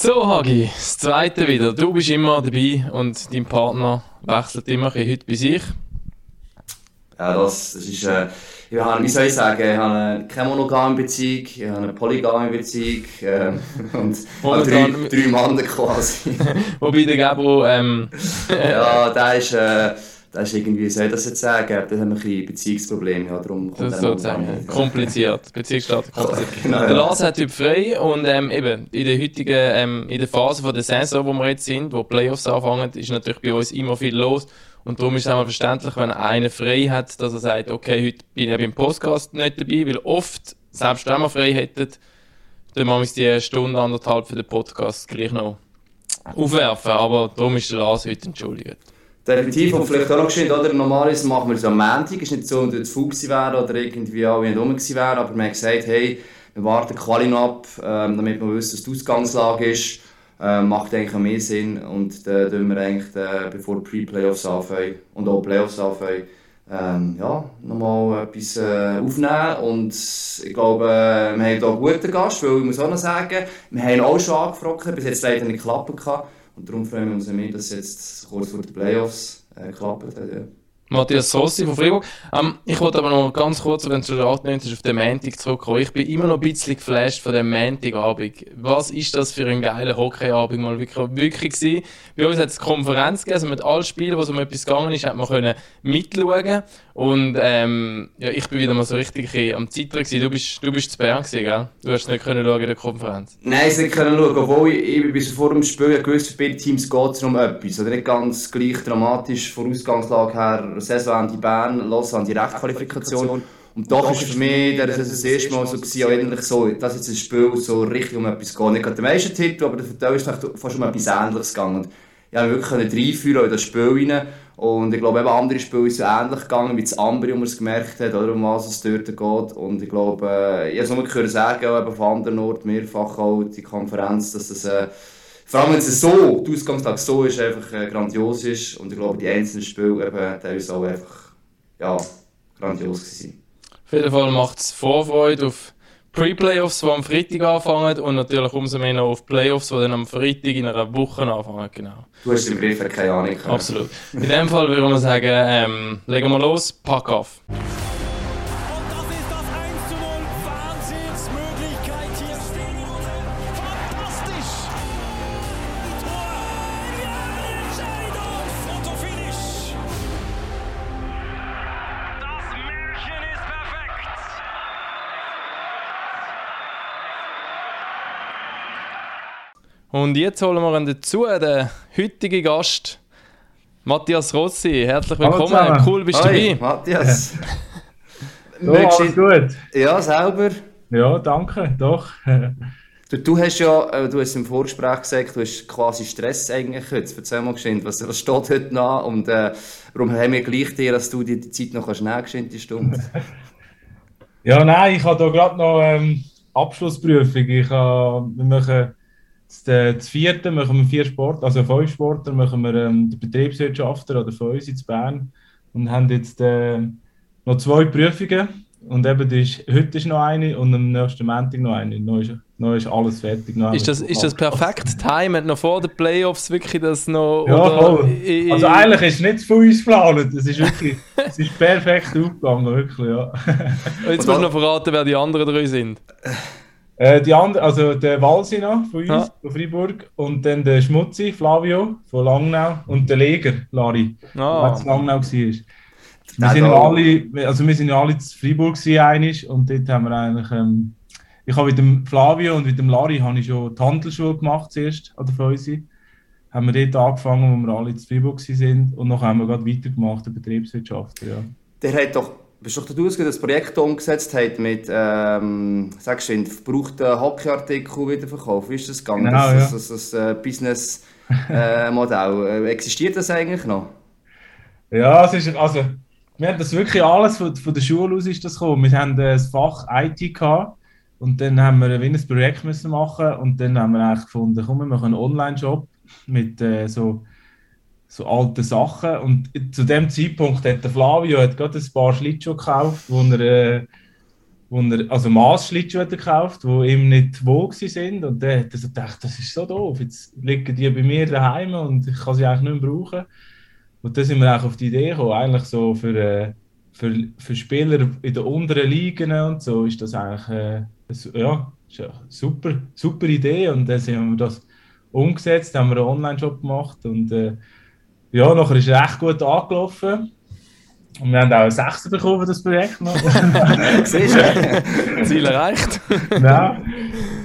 So, Hagi, das zweite wieder. Du bist immer dabei und dein Partner wechselt immer ein heute bei sich. Ja, das, das ist, äh, ich habe, wie soll ich sagen, ich habe keine monogame Beziehung, ich habe eine polygame Beziehung äh, und habe drei, drei Männer quasi. Wobei der Gabro, ähm... ja, der ist, äh, das ist irgendwie, wie soll ich das jetzt sagen, da haben wir ein bisschen Beziehungsprobleme, ja, darum kommt das sozusagen kompliziert, Beziehungsstatus kompliziert. genau, der Lars hat Typ frei und ähm, eben, in der heutigen, ähm, in der Phase von der Saison, wo wir jetzt sind, wo Playoffs anfangen, ist natürlich bei uns immer viel los. Und darum ist es auch verständlich, wenn einer frei hat, dass er sagt, okay, heute bin ich beim Podcast nicht dabei, weil oft, selbst wenn wir frei hätten, dann machen wir die Stunde, anderthalb für den Podcast gleich noch aufwerfen, aber darum ist der Lars heute entschuldigt definitiv. Und vielleicht auch noch geschehen, oder? Normalerweise machen wir es am Montag. Ist nicht so, dass wir faul oder irgendwie alle nicht rum wären. Aber wir haben gesagt, hey, wir warten Quali ab, ähm, damit wir wissen, was die Ausgangslage ist. Ähm, macht eigentlich auch mehr Sinn. Und dann tun wir eigentlich, äh, bevor die Pre-Playoffs anfangen und auch Playoffs anfangen, ähm, ja, nochmal etwas äh, aufnehmen. Und ich glaube, äh, wir haben hier einen guten Gast, weil ich muss auch noch sagen, wir haben auch schon angefragt, bis jetzt leider nicht geklappt. Und darum freuen wir uns mehr, dass jetzt kurz vor den Playoffs äh, geklappt hat. Ja. Matthias Sossi von Freiburg. Ähm, ich wollte aber noch ganz kurz, wenn du schon annimmst, auf den Montag zurückkommen. Ich bin immer noch ein bisschen geflasht von dem Montagabend. Was ist das für ein geiler Hockeyabend mal wirklich, wirklich gewesen? Bei uns hat es Konferenz gegeben, also mit allen Spielen, wo es um etwas gegangen ist, hat man können mitschauen und ähm, ja, ich bin wieder mal so richtig am Zittern gewesen. Du bist, du bist zu Bern gewesen, gell? Du hast nicht können schauen in der Konferenz. Nein, ich nicht können schauen, obwohl ich, ich bis vor dem Spiel gewusst, für beide Teams geht es um etwas. Oder nicht ganz gleich dramatisch von Ausgangslage her, Saison an die Bern, los an die Rechtqualifikation. Und doch ist für mich das, das erste Mal so gewesen, eigentlich so, dass jetzt ein Spiel so richtig um etwas geht. Nicht gerade der meiste Titel, aber der ist fast um etwas Ähnliches gegangen. Und ich konnte wirklich reinführen in das Spiel rein. Und ich glaube, eben andere Spiele sind ähnlich gegangen wie das Ambri, wo man es gemerkt hat, oder um was es dort geht. Und ich glaube, äh, ich habe es nur gehört sagen, auch eben von anderen Orten, mehrfach auch die Konferenz, dass das, äh, vor allem wenn es so, die Ausgangslage so ist, einfach äh, grandios ist. Und ich glaube, die einzelnen Spiele eben teilweise auch einfach, ja, grandios gewesen. Auf jeden Fall macht es Vorfreude auf Pre-Playoffs, die am Freitag anfangen und natürlich umso mehr noch auf Playoffs, die dann am Freitag in einer Woche anfangen. Genau. Du hast den Brief keine Ahnung. Absolut. In dem Fall würde man sagen, ähm, legen wir los, pack auf. Und jetzt holen wir ihn dazu, den heutigen Gast, Matthias Rossi. Herzlich willkommen, Hallo cool bist du dabei. Matthias. so, alles gut? Ja, selber. Ja, danke, doch. Du, du, hast ja, äh, du hast im Vorgespräch gesagt, du hast quasi Stress eigentlich heute. Erzähl mal geschwind, was, was steht heute noch und äh, warum haben wir gleich dir, dass du dir die Zeit noch kannst nehmen kannst, die Stunde? ja, nein, ich habe da gerade noch ähm, Abschlussprüfung. Ich habe, wir machen das, das vierte machen wir vier Sport, also fünf Sportler machen wir ähm, den Betriebswirtschaftler oder von uns in Bern und haben jetzt äh, noch zwei Prüfungen und eben ist, heute ist noch eine und am nächsten Montag noch eine. Noch ist, noch ist alles fertig. Noch ist, das, ist das perfekt timed, noch vor den Playoffs wirklich das noch? Ja, voll. Also eigentlich ist es nicht zu uns geplant. Es ist wirklich es ist perfekt aufgegangen, wirklich, ja. Und jetzt musst du noch verraten, wer die anderen drei sind. Äh, die andere, also der Walsina von uns, ja. von Freiburg, und dann der Schmutzi, Flavio von Langnau und der Leger, Lari, ah. der Langnau war. Wir sind, alle, also wir sind ja alle in Freiburg einig und dort haben wir eigentlich, ähm, ich habe mit dem Flavio und mit dem Lari habe ich schon die Handelsschule gemacht zuerst an der Feusi. Haben wir dort angefangen, wo wir alle in Freiburg sind und noch haben wir gerade weitergemacht, der Betriebswirtschaft. Ja. Der hat doch bist du doch daraus, das Projekt umgesetzt hat mit, ähm, sagst du, verbrauchten Hockeyartikel wiederverkauf. Wie ist das gegangen? Genau, das, das, das, das äh, Business-Modell. Äh, Existiert das eigentlich noch? Ja, es ist, also, wir haben das wirklich alles von, von der Schule aus ist das gekommen. Wir haben das Fach IT gehabt und dann haben wir ein Projekt müssen machen und dann haben wir eigentlich gefunden, komm, wir machen einen Online-Shop mit äh, so so alte Sachen. Und zu dem Zeitpunkt hat der Flavio hat gerade ein paar Schlittschuhe gekauft, wo er, äh, wo er, also Maßschlittschuhe gekauft, die ihm nicht wohl sind und der hat so gedacht, das ist so doof, jetzt liegen die bei mir daheim und ich kann sie eigentlich nicht mehr brauchen. Und dann sind wir auch auf die Idee gekommen, eigentlich so für, äh, für, für Spieler in den unteren Ligen und so ist das eigentlich äh, ja, ist eine super, super Idee und dann haben wir das umgesetzt, haben wir einen Online-Shop gemacht und äh, ja, nachher ist es echt gut angelaufen. Und wir haben auch einen Sechser bekommen für das Projekt. Siehst du? Ziel erreicht. ja.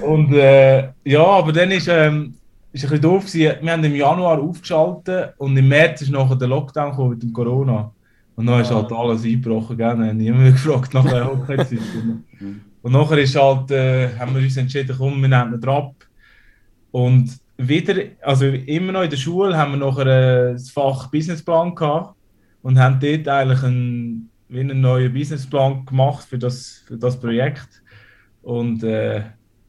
Und äh, ja, aber dann ist, ähm, ist ein bisschen doof gewesen. Wir haben im Januar aufgeschaltet und im März ist nachher der Lockdown gekommen mit dem Corona. Und dann ist ah. halt alles eingebrochen, gell? niemand gefragt nach der Hochzeitszeit. und nachher ist halt, äh, haben wir uns entschieden, komm, wir nehmen ihn ab. Und wieder, also immer noch in der Schule, haben wir nachher äh, das Fach Businessplan gehabt und haben dort eigentlich einen, wie einen neuen Businessplan gemacht für das, für das Projekt. Und äh,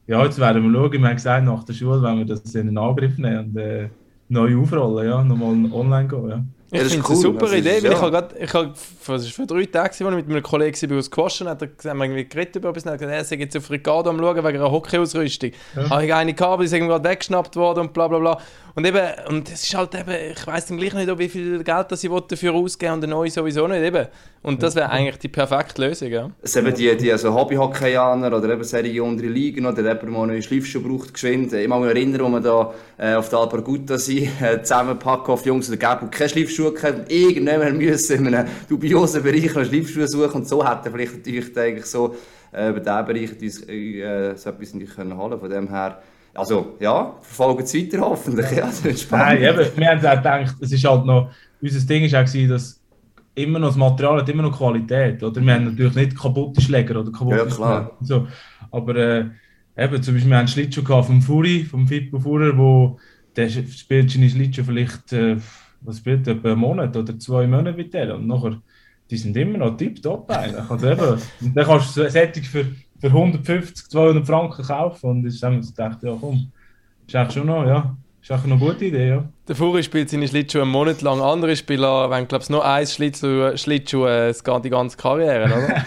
ja, jetzt werden wir schauen. Wir haben gesagt, nach der Schule wenn wir das in Angriff nehmen und äh, neu aufrollen, ja, nochmal online gehen. Ja. Ich ja, finde es cool. eine super Idee, weil ja. ich habe gerade, ich habe vor, vor drei Tagen war mit einem Kollegen bei uns gewaschen, hat er gesagt, wir geredet über etwas, und hat gesagt, er sei jetzt auf Ricardo am schauen wegen einer Hockeyausrüstung. Ja. Habe ich eine gehabt, die ist gerade weggeschnappt worden und bla bla bla. Und eben, und es ist halt eben, ich weiß dann gleich nicht, wie viel Geld das ich dafür ausgeben und der neue sowieso nicht eben. Und das wäre eigentlich die perfekte Lösung, ja. Es eben die, die also Hobby-Hockeyaner oder eben Serie untere Ligen oder jemand, der einen neuen Schleifschuh braucht, geschwind. Ich mag mich erinnern, wo wir da äh, auf der Alpargutta sind, äh, zusammenpacken auf die Jungs oder geben, die keine Schleifschuhe hatten. Irgendjemand müssen in einem dubiosen Bereich einen Schleifschuh suchen und so hätte vielleicht natürlich eigentlich so äh, über diesen Bereich uns, äh, so etwas nicht können holen. Von dem her also ja, verfolgen es weiter hoffentlich. Ja, das. Nein, eben, wir haben auch gedacht, es ist halt noch, unser Ding war auch, dass immer noch das Material hat immer noch Qualität. Oder? Wir haben natürlich nicht kaputte Schläger oder kaputte ja, klar. So. Aber äh, eben, zum Beispiel, wir haben einen Schlittschuh vom Furi, vom Fippo Fuhrer, wo der spielt seine Schlittschuh vielleicht, äh, was spielt, etwa einen Monat oder zwei Monate mit der. Und nachher, die sind immer noch tipptopp eigentlich. Also eben, und dann kannst du so Sättig für für 150, 200 Franken kaufen. Und ich habe gedacht, ja komm, ist eigentlich schon noch, ja, ist eigentlich eine gute Idee, ja. Der Furi spielt seine Schlittschuhe einen Monat lang. Andere Spieler, wenn glaube ich nur ein Schlittschuh, Schlittschuh es geht die ganze Karriere, oder?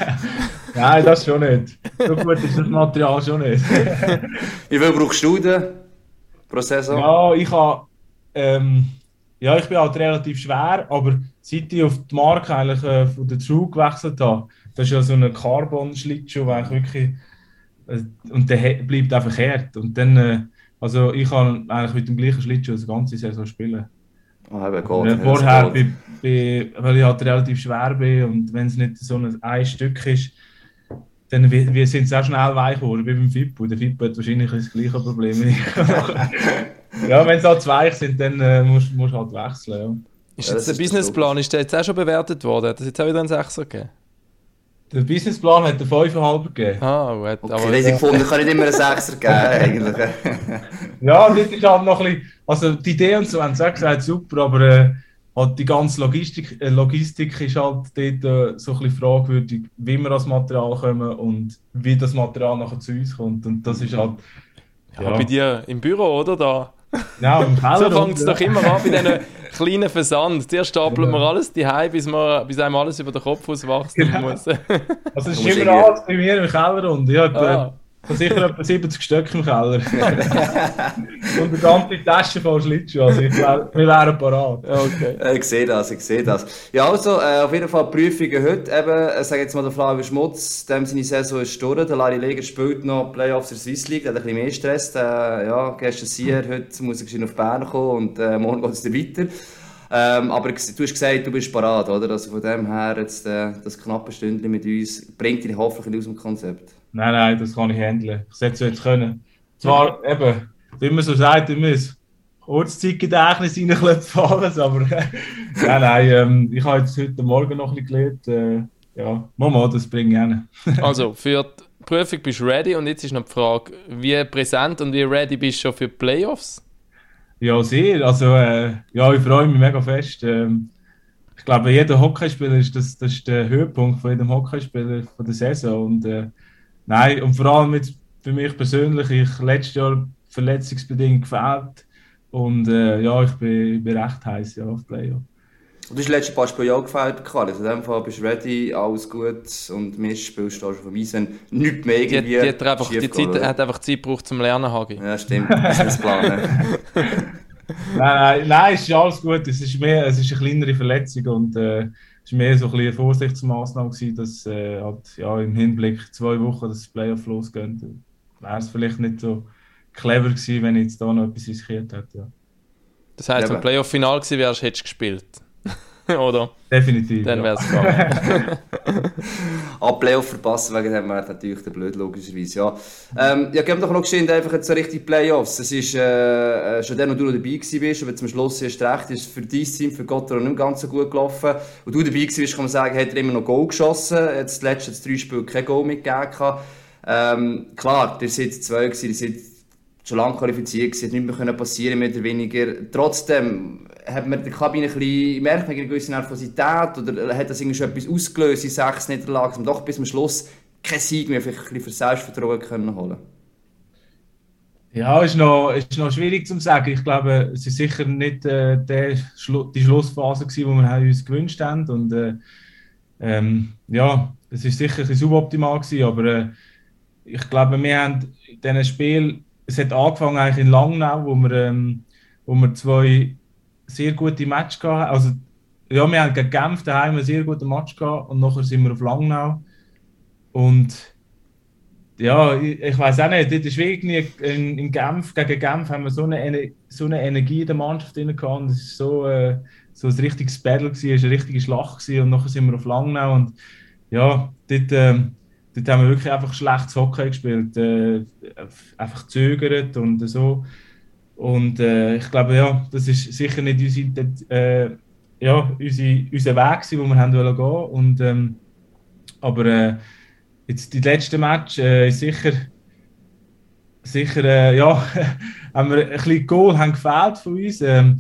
Nein, das schon nicht. So gut ist das Material schon nicht. Wie viel brauchst du denn pro Saison? Ja, ich habe, ähm, ja, ich bin halt relativ schwer, aber seit ich auf die Marke eigentlich äh, von der True gewechselt habe, das ist ja so ein Carbon-Schlittschuh, der eigentlich wirklich. Äh, und der bleibt einfach hart. Und dann. Äh, also ich kann eigentlich mit dem gleichen Schlittschuh das ganze Saison spielen. Oh, eben gut. vorher, bei, bei, weil ich halt relativ schwer bin und wenn es nicht so ein, ein Stück ist, dann wir, wir sind sehr schnell weich geworden, wie beim Fippo. Der Fippo hat wahrscheinlich das gleiche Problem. ja, wenn es halt weich sind, dann äh, musst du halt wechseln. Ja. Ist jetzt der Businessplan, ist der jetzt auch schon bewertet worden? Hat es jetzt auch wieder einen Sechser gegeben? Der Businessplan hat einen 5,5 gegeben. Ah, gut. Okay, aber ich gefunden, kann nicht immer einen 6er geben, eigentlich. ja, und das ist halt noch ein bisschen, also die Idee und so haben sie gesagt, super, aber äh, halt die ganze Logistik, äh, Logistik ist halt dort äh, so ein bisschen fragwürdig, wie wir das Material kommen und wie das Material nachher zu uns kommt. Und das ist halt. Ja, ja. bei dir im Büro, oder? Da ja, so fängt es doch immer an bei diesen kleinen Versand. Zuerst stapeln wir alles die bis, bis einem alles über den Kopf auswachsen genau. muss. also es ist immer alles bei mir im Keller und ich habe ah. Ich habe sicher etwa 70 Stück im Keller. und eine ganze Tasche voll Schlittschuhe. Also ich wär, wir wären parat. Okay. Ich sehe das, ich sehe das. Ja, also äh, auf jeden Fall Prüfungen heute. Eben, äh, sage jetzt mal der Flavio Schmutz, dem seine Saison ist durch. Der Larry Leger spielt noch Playoffs der Swiss League, der hat ein bisschen mehr Stress. Äh, ja, gestern Sier, heute muss er auf Bern kommen und äh, morgen geht es dann weiter. Ähm, aber du hast gesagt, du bist parat, oder? Also von dem her, jetzt, äh, das knappe Stündchen mit uns bringt dich hoffentlich aus dem Konzept. Nein, nein, das kann ich handeln. Ich sollte es jetzt können. Zwar eben, wie man so sagt, immer das Ortszeitgedächtnis reinklopfen alles, aber nein, nein, ähm, ich habe jetzt heute Morgen noch ein bisschen gelernt. Äh, ja, Mama, das bringe ich hin. also, für die Prüfung bist du ready und jetzt ist noch die Frage, wie präsent und wie ready bist du schon für die Playoffs? Ja, sehr. Also, äh, ja, ich freue mich mega fest. Ähm, ich glaube, jeder Hockeyspieler ist das, das ist der Höhepunkt von jedem Hockeyspieler von der Saison und äh, Nein, und vor allem jetzt für mich persönlich, ich letztes Jahr verletzungsbedingt gefällt und äh, ja, ich bin, ich bin recht heiß ja, auf Playoff. Du hast letzte paar Spiele auch gefällt, Karl. Also in dem Fall bist du ready, alles gut und Mist spielst du schon vom Eis, wenn nichts mehr irgendwie die, die hat einfach, die Zeit, hat einfach Zeit gebraucht zum Lernen, Hagi. Ja, stimmt. Das ist das Plan. nein, nein, nein, es ist alles gut. Es ist, mehr, es ist eine kleinere Verletzung und äh, es war mehr so ein bisschen eine Vorsichtsmaßnahme, gewesen, dass äh, halt, ja, im Hinblick zwei Wochen das Playoff losgeht. Wäre es vielleicht nicht so clever gewesen, wenn ich jetzt da noch etwas riskiert hätte. Ja. Das heisst, ja, wenn Playoff-Final gewesen wärst, hättest du gespielt. Oder? Definitiv. Dann wäre es gegangen. Ab Playoff verpassen, wegen dem wäre natürlich der blöd, logischerweise. Ja, ähm, ja gib doch noch geschehen, einfach jetzt so richtig Playoffs. Es ist äh, schon dann, wo du noch dabei warst, aber zum Schluss ist recht, ist für dein Team, für Gott nicht ganz so gut gelaufen. Wo du dabei warst, kann man sagen, hat er immer noch Goal geschossen. Jetzt, letzten drei Spiele kein Goal mitgegeben. Ähm, klar, ihr seid zwei ihr seid schon lange qualifiziert gewesen, nicht mehr passieren mehr oder weniger. Trotzdem hat man der Kabine ein bisschen, merkt man eine gewisse Nervosität oder hat das irgendwie etwas ausgelöst in sechs Niederlagen, um doch bis zum Schluss keinen Sieg mehr vielleicht ein für Selbstvertrauen können holen ja, ist noch, ist noch schwierig zu sagen. Ich glaube, es ist sicher nicht äh, der Schlu die Schlussphase die wir uns gewünscht haben. Und äh, ähm, ja, es ist sicher ein suboptimal gewesen, aber äh, ich glaube, wir haben in diesem Spiel, es hat angefangen eigentlich in Langnau, wo wir, ähm, wo wir zwei sehr gute Match gehabt. Also, ja, wir haben gegen Genf daheim einen sehr guten Match gehabt und nachher sind wir auf Langnau. Und ja, ich, ich weiß auch nicht, das ist wirklich in, in Genf, gegen Genf haben wir so eine, so eine Energie in der Mannschaft drin gehabt. Und es war so, äh, so ein richtiges Battle, gewesen, eine richtige Schlacht gewesen. und nachher sind wir auf Langnau und ja, dort, äh, dort haben wir wirklich einfach schlechtes Hockey gespielt, äh, einfach zögert und so. Und äh, ich glaube, ja, das ist sicher nicht unsere, äh, ja, unsere, unser Weg, den wir haben wollen gehen. Und, ähm, aber äh, jetzt die letzte Match äh, ist sicher, sicher äh, ja, haben wir ein bisschen Goal haben gefehlt von uns. Ähm,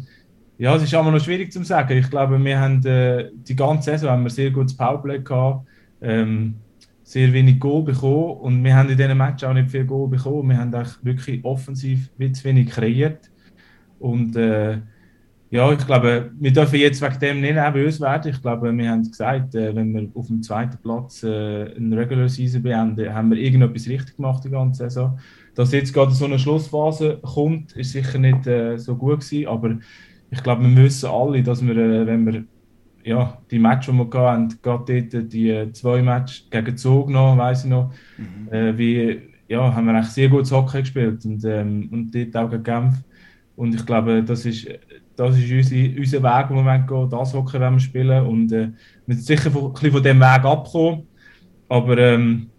ja, es ist aber noch schwierig zu sagen. Ich glaube, wir haben äh, die ganze Saison haben wir sehr gutes Powerplay gehabt. Ähm, sehr wenig Goal bekommen und wir haben in diesem Match auch nicht viel Goal bekommen. Wir haben eigentlich wirklich offensiv zu wenig kreiert und äh, ja, ich glaube, wir dürfen jetzt wegen dem nicht nervös werden. Ich glaube, wir haben gesagt, äh, wenn wir auf dem zweiten Platz äh, eine Regular Season beenden, haben wir irgendetwas richtig gemacht die ganze Saison. Dass jetzt gerade so eine Schlussphase kommt, ist sicher nicht äh, so gut gewesen, aber ich glaube, wir müssen alle, dass wir, äh, wenn wir ja, die Match, die wir hatten, gerade dort die zwei Matches gegen Zug noch, weiß ich noch, mhm. äh, wie, ja, haben wir eigentlich sehr gutes Hockey gespielt und, ähm, und dort auch gegen Genf. Und ich glaube, das ist, das ist unsere, unser Weg, wo wir gehen, das Hockey wollen wir spielen und äh, wir sind sicher von, ein bisschen von diesem Weg abgekommen, aber ähm,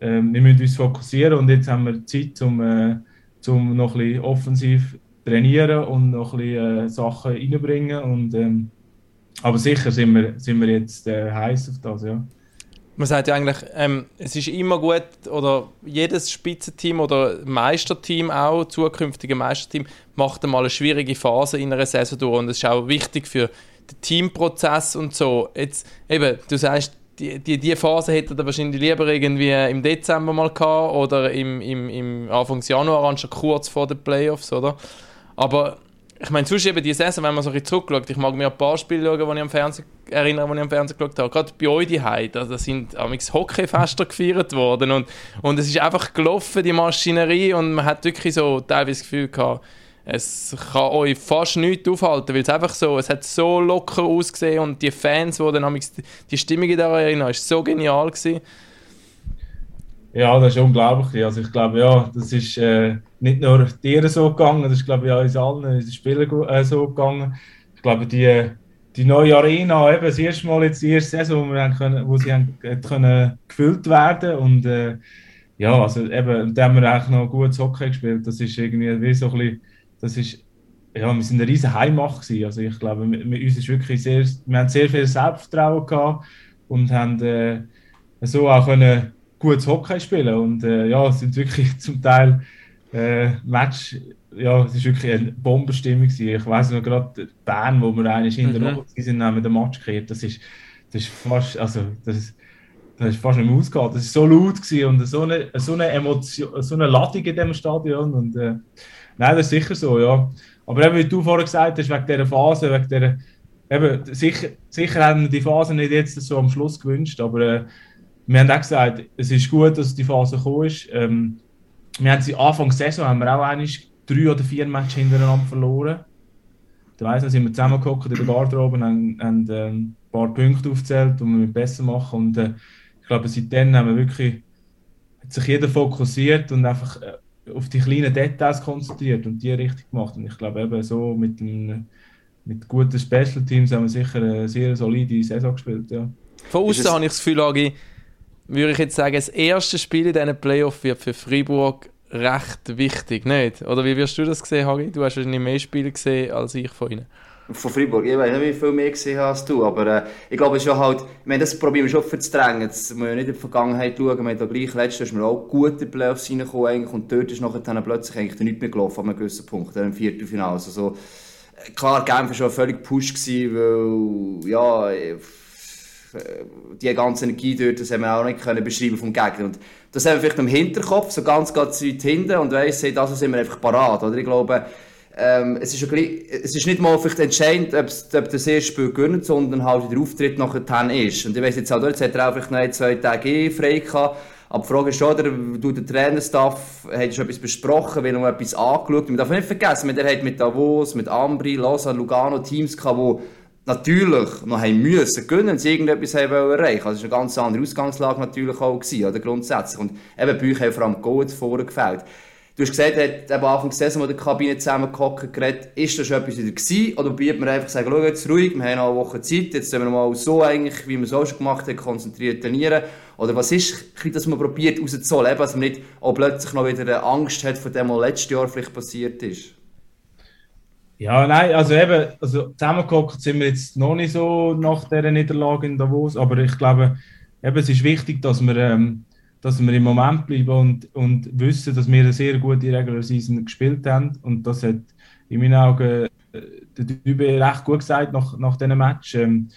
äh, wir müssen uns fokussieren und jetzt haben wir Zeit, um, äh, um noch ein bisschen offensiv trainieren und noch ein bisschen äh, Sachen reinbringen und ähm, aber sicher sind wir, sind wir jetzt äh, heiß auf das, ja. Man sagt ja eigentlich, ähm, es ist immer gut, oder jedes Spitzenteam oder Meisterteam auch, zukünftige Meisterteam, macht einmal eine schwierige Phase in einer Saison durch und es ist auch wichtig für den Teamprozess und so. Jetzt, eben, du sagst, die, die, die Phase hätte er wahrscheinlich lieber irgendwie im Dezember mal gehabt oder im, im, im Anfangs Januar, anstatt kurz vor den Playoffs, oder? Aber ich meine, sonst eben die Saison, wenn man so ein bisschen zurückschaut, ich mag mir ein paar Spiele schauen, die ich am Fernsehen erinnere, die ich am Fernsehen geschaut habe. Gerade bei euch die da, da sind Hockeyfester gefeiert worden und, und es ist einfach gelaufen, die Maschinerie und man hat wirklich so teilweise das Gefühl gehabt, es kann euch fast nichts aufhalten, weil es einfach so, es hat so locker ausgesehen und die Fans, die dann die Stimmung da erinnern, ist so genial gewesen. Ja, das ist unglaublich. Also ich glaube, ja, das ist äh, nicht nur dir so gegangen, das ist glaube ich uns allen, den Spielern äh, so gegangen. Ich glaube, die, die neue Arena, eben das erste Mal jetzt die erste Saison, wo, wir können, wo sie haben, können gefüllt werden und äh, ja, also eben, da haben wir eigentlich noch gut Hockey gespielt. Das ist irgendwie wie so ein bisschen, das ist, ja, wir sind eine riesen Heimmacht gewesen. Also ich glaube, wir, wir, uns ist wirklich sehr, wir haben sehr viel Selbstvertrauen gehabt und haben äh, so auch können gutes Hockey spielen. Und äh, ja, es sind wirklich zum Teil äh, Match, ja, es ist wirklich eine Bombenstimmung. Ich weiß noch gerade Bern, wo wir eigentlich in der mhm. sind, haben wir den Match gekriegt. Das ist, das ist fast, also das ist, das ist fast nicht mehr ausgegangen. Das war so laut und so eine, so eine Emotion, so eine Ladung in diesem Stadion. Und, äh, nein, das ist sicher so, ja. Aber eben, wie du vorher gesagt hast, wegen dieser Phase, wegen dieser eben, sicher, sicher haben wir die Phase nicht jetzt so am Schluss gewünscht, aber äh, wir haben auch gesagt, es ist gut, dass die Phase gekommen ist. Ähm, wir haben sie Anfang der Saison haben wir auch eigentlich drei oder vier Matches hintereinander verloren. Da weiss ich, sind wir zusammengekommen in der Garderobe und haben, haben äh, ein paar Punkte aufgezählt, die wir besser machen. Und äh, ich glaube, seitdem haben wir wirklich hat sich jeder fokussiert und einfach äh, auf die kleinen Details konzentriert und die richtig gemacht. Und ich glaube, eben so mit, dem, mit guten Special Teams haben wir sicher eine sehr solide Saison gespielt. Ja. Von außen habe ich das Gefühl, Agi, würde ich jetzt sagen, das erste Spiel in diesen Playoff wird für Freiburg recht wichtig, nicht? Oder wie wirst du das gesehen, Hagi? Du hast wahrscheinlich mehr Spiele gesehen als ich von ihnen. Von Freiburg, ich weiß nicht, wie viel mehr gesehen hast du, aber äh, ich glaube, ja halt, ich meine, das probieren wir schon zu drängen. Jetzt müssen wir nicht in die Vergangenheit schauen, wir haben da gleich letztes Jahr auch gut in die Playoffs reingekommen und dort ist nachher dann plötzlich eigentlich nichts mehr gelaufen an einem gewissen Punkt, im Viertelfinale. Also so, äh, klar, Genf war schon völlig gepusht, gewesen, weil, ja, äh, die ganze Energie dort, das haben wir auch nicht können beschreiben vom Gegner. Und das haben wir vielleicht im Hinterkopf, so ganz, ganz weit hinten und weiss, hey, das sind wir einfach parat. Oder? Ich glaube, ähm, es, ist gleich, es ist nicht mal vielleicht entscheidend, ob, ob das erste Spiel gewinnt, sondern halt der Auftritt nachher ist. Und ich weiss jetzt auch, dort hat er auch vielleicht noch zwei Tage eh frei gehabt. Aber die Frage ist schon, du, der Trainerstaff, hat schon etwas besprochen, will noch etwas angeschaut. Man darf nicht vergessen, der hat mit Davos, mit Ambri, Lausanne, Lugano Teams gehabt, die natürlich noch haben müssen gewinnen, sie irgendetwas haben erreichen Also es war eine ganz andere Ausgangslage natürlich auch gewesen, oder grundsätzlich. Und eben bei euch haben vor allem Gold vorne gefällt. Du hast gesagt, er hat am Anfang der Saison, der Kabine zusammengehockt, geredet, ist das schon etwas wieder gewesen? Oder probiert man einfach sagen, schau jetzt ruhig, wir haben noch eine Woche Zeit, jetzt sollen wir mal so eigentlich, wie wir es auch schon gemacht haben, konzentriert trainieren? Oder was ist, dass man probiert rauszuholen, dass man nicht auch plötzlich noch wieder Angst hat von dem, was letztes Jahr vielleicht passiert ist? Ja, nein, also eben, also zusammengeguckt sind wir jetzt noch nicht so nach dieser Niederlage in Davos, aber ich glaube, eben, es ist wichtig, dass wir, ähm, dass wir im Moment bleiben und, und wissen, dass wir eine sehr gute Regular Season gespielt haben und das hat in meinen Augen äh, der Dübe recht gut gesagt nach, nach diesem Match, ähm,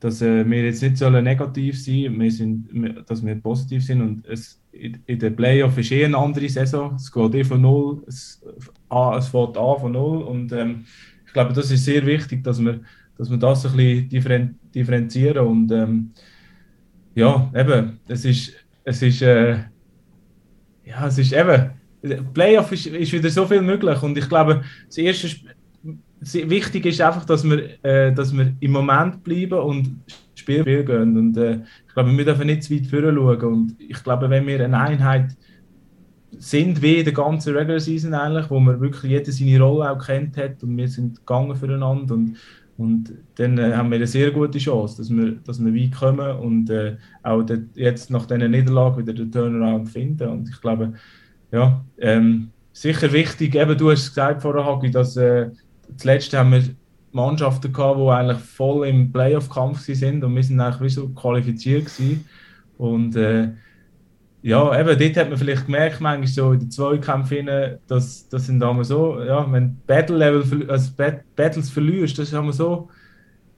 dass äh, wir jetzt nicht sollen negativ sein wir sind, dass wir positiv sind und es, in, in der Playoff ist eh eine andere Saison, es geht eh von null, es es fängt an von null und ähm, ich glaube, das ist sehr wichtig, dass wir, dass wir das ein bisschen differen differenzieren und ähm, ja, eben, es ist, es ist, äh, ja, es ist eben, Playoff ist, ist wieder so viel möglich und ich glaube, das erste wichtig ist einfach, dass wir, äh, dass wir im Moment bleiben und Spiel gehen und äh, ich glaube, wir dürfen nicht zu weit vorne schauen und ich glaube, wenn wir eine Einheit sind wie in der ganzen Regular Season eigentlich, wo man wirklich jeder seine Rolle auch kennt hat und wir sind gegangen füreinander und, und dann äh, haben wir eine sehr gute Chance, dass wir, dass wir weit kommen und äh, auch de, jetzt nach dieser Niederlage wieder den Turnaround finden und ich glaube, ja, ähm, sicher wichtig, eben du hast gesagt vorher, Hagi, dass äh, zuletzt haben wir Mannschaften gehabt, die eigentlich voll im Playoff-Kampf sind und wir sind eigentlich wie so qualifiziert gewesen und äh, ja, eben, dort hat man vielleicht gemerkt, manchmal so in den Zweikämpfen, dass das sind damals so, ja, wenn Battle Level, also Battles verlierst, das haben wir so,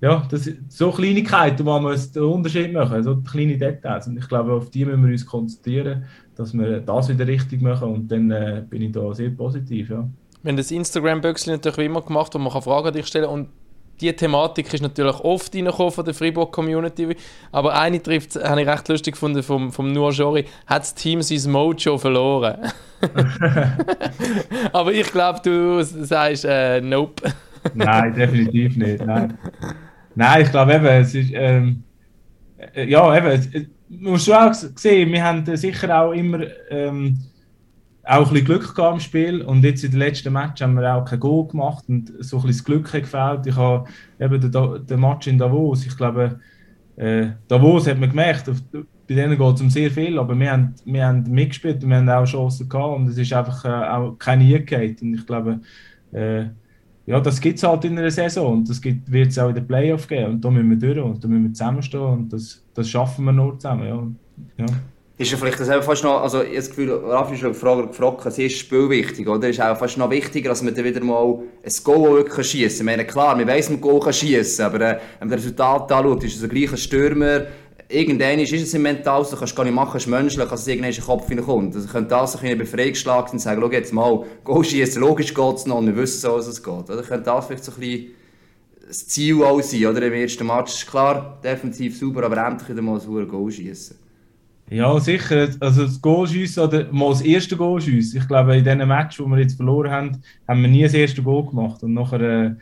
ja, das so Kleinigkeiten, wo man den Unterschied machen, so kleine Details. Und ich glaube, auf die müssen wir uns konzentrieren, dass wir das wieder richtig machen und dann äh, bin ich da sehr positiv, ja. Wenn das Instagram-Büchse natürlich wie immer gemacht, wo man Fragen an dich stellen und die Thematik ist natürlich oft reingekommen von der Freiburg-Community, aber eine trifft, habe ich recht lustig gefunden, vom, vom Noor Jori, hat das Team sein Mojo verloren. aber ich glaube, du sagst äh, nope. Nein, definitiv nicht. Nein, Nein ich glaube eben, es ist, ähm, äh, ja eben, es, man muss schon auch sehen, wir haben sicher auch immer ähm, auch ein bisschen Glück im Spiel. Und jetzt in den letzten Match haben wir auch kein Goal gemacht und so ein bisschen das Glück hat gefehlt. Ich habe eben den, den Match in Davos, ich glaube, äh, Davos hat man gemerkt, auf, bei denen geht es um sehr viel, aber wir haben, wir haben mitgespielt und wir haben auch Chancen gehabt und es ist einfach äh, auch keine Eingehkeit und ich glaube, äh, ja, das gibt es halt in einer Saison und das wird es auch in den Playoff geben. Und da müssen wir durch und da müssen wir zusammenstehen und das, das schaffen wir nur zusammen, ja. ja ist ja vielleicht das fast noch, also ich habe das Gefühl, Rafi ist schon gefragt, gefragt, es ist Spiel wichtig, oder? Ist auch fast noch wichtiger, dass man dann wieder mal ein Goal wirklich schießen kann. Ich meine, klar, man weiss, man Goal kann schießen, aber äh, wenn man das Resultat anschaut, ist es ein gleicher Stürmer, irgendwann ist es im Mental, du kannst gar nicht machen, ist menschlich, dass es irgendwann in den Kopf hineinkommt. Also könnte das ein bisschen befreiungsschlagen und sagen, schau jetzt mal, Goal schießen, logisch geht es noch und wir wissen so, was es geht. Oder könnte das vielleicht so ein bisschen das Ziel auch sein, oder? Im ersten Match, klar, defensiv sauber, aber endlich wieder mal ein Goal schießen. Ja, sicher. Also das Goal schiessen oder mal das erste Goal schiessen. Ich glaube, in diesen Match, wo wir jetzt verloren haben, haben wir nie das erste Goal gemacht. Und nachher, äh,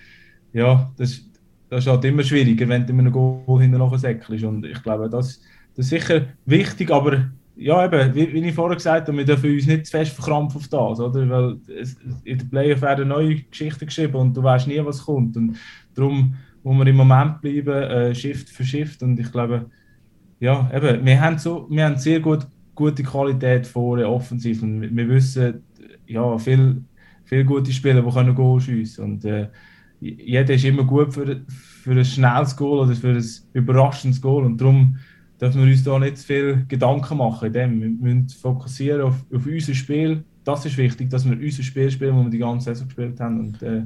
ja, das, das ist halt immer schwieriger, wenn du immer ein Goal hinterher säckelst. Und ich glaube, das, das ist sicher wichtig, aber ja, eben, wie, wie ich vorher gesagt habe, wir dürfen uns nicht zu fest verkrampfen auf das, oder? Weil es, in den Playoff werden neue Geschichten geschrieben und du weißt nie, was kommt. Und darum muss man im Moment bleiben, äh, Shift für Shift. Und ich glaube, ja, eben, wir haben, so, wir haben sehr gut, gute Qualität vorne offensiv und wir wissen, ja, viele viel gute Spieler, die können Goal schiessen und äh, jeder ist immer gut für, für ein schnelles Goal oder für ein überraschendes Goal und darum dürfen wir uns da nicht zu viel Gedanken machen. Dem. Wir müssen fokussieren auf, auf unser Spiel. Das ist wichtig, dass wir unser Spiel spielen, das wir die ganze Saison gespielt haben und äh,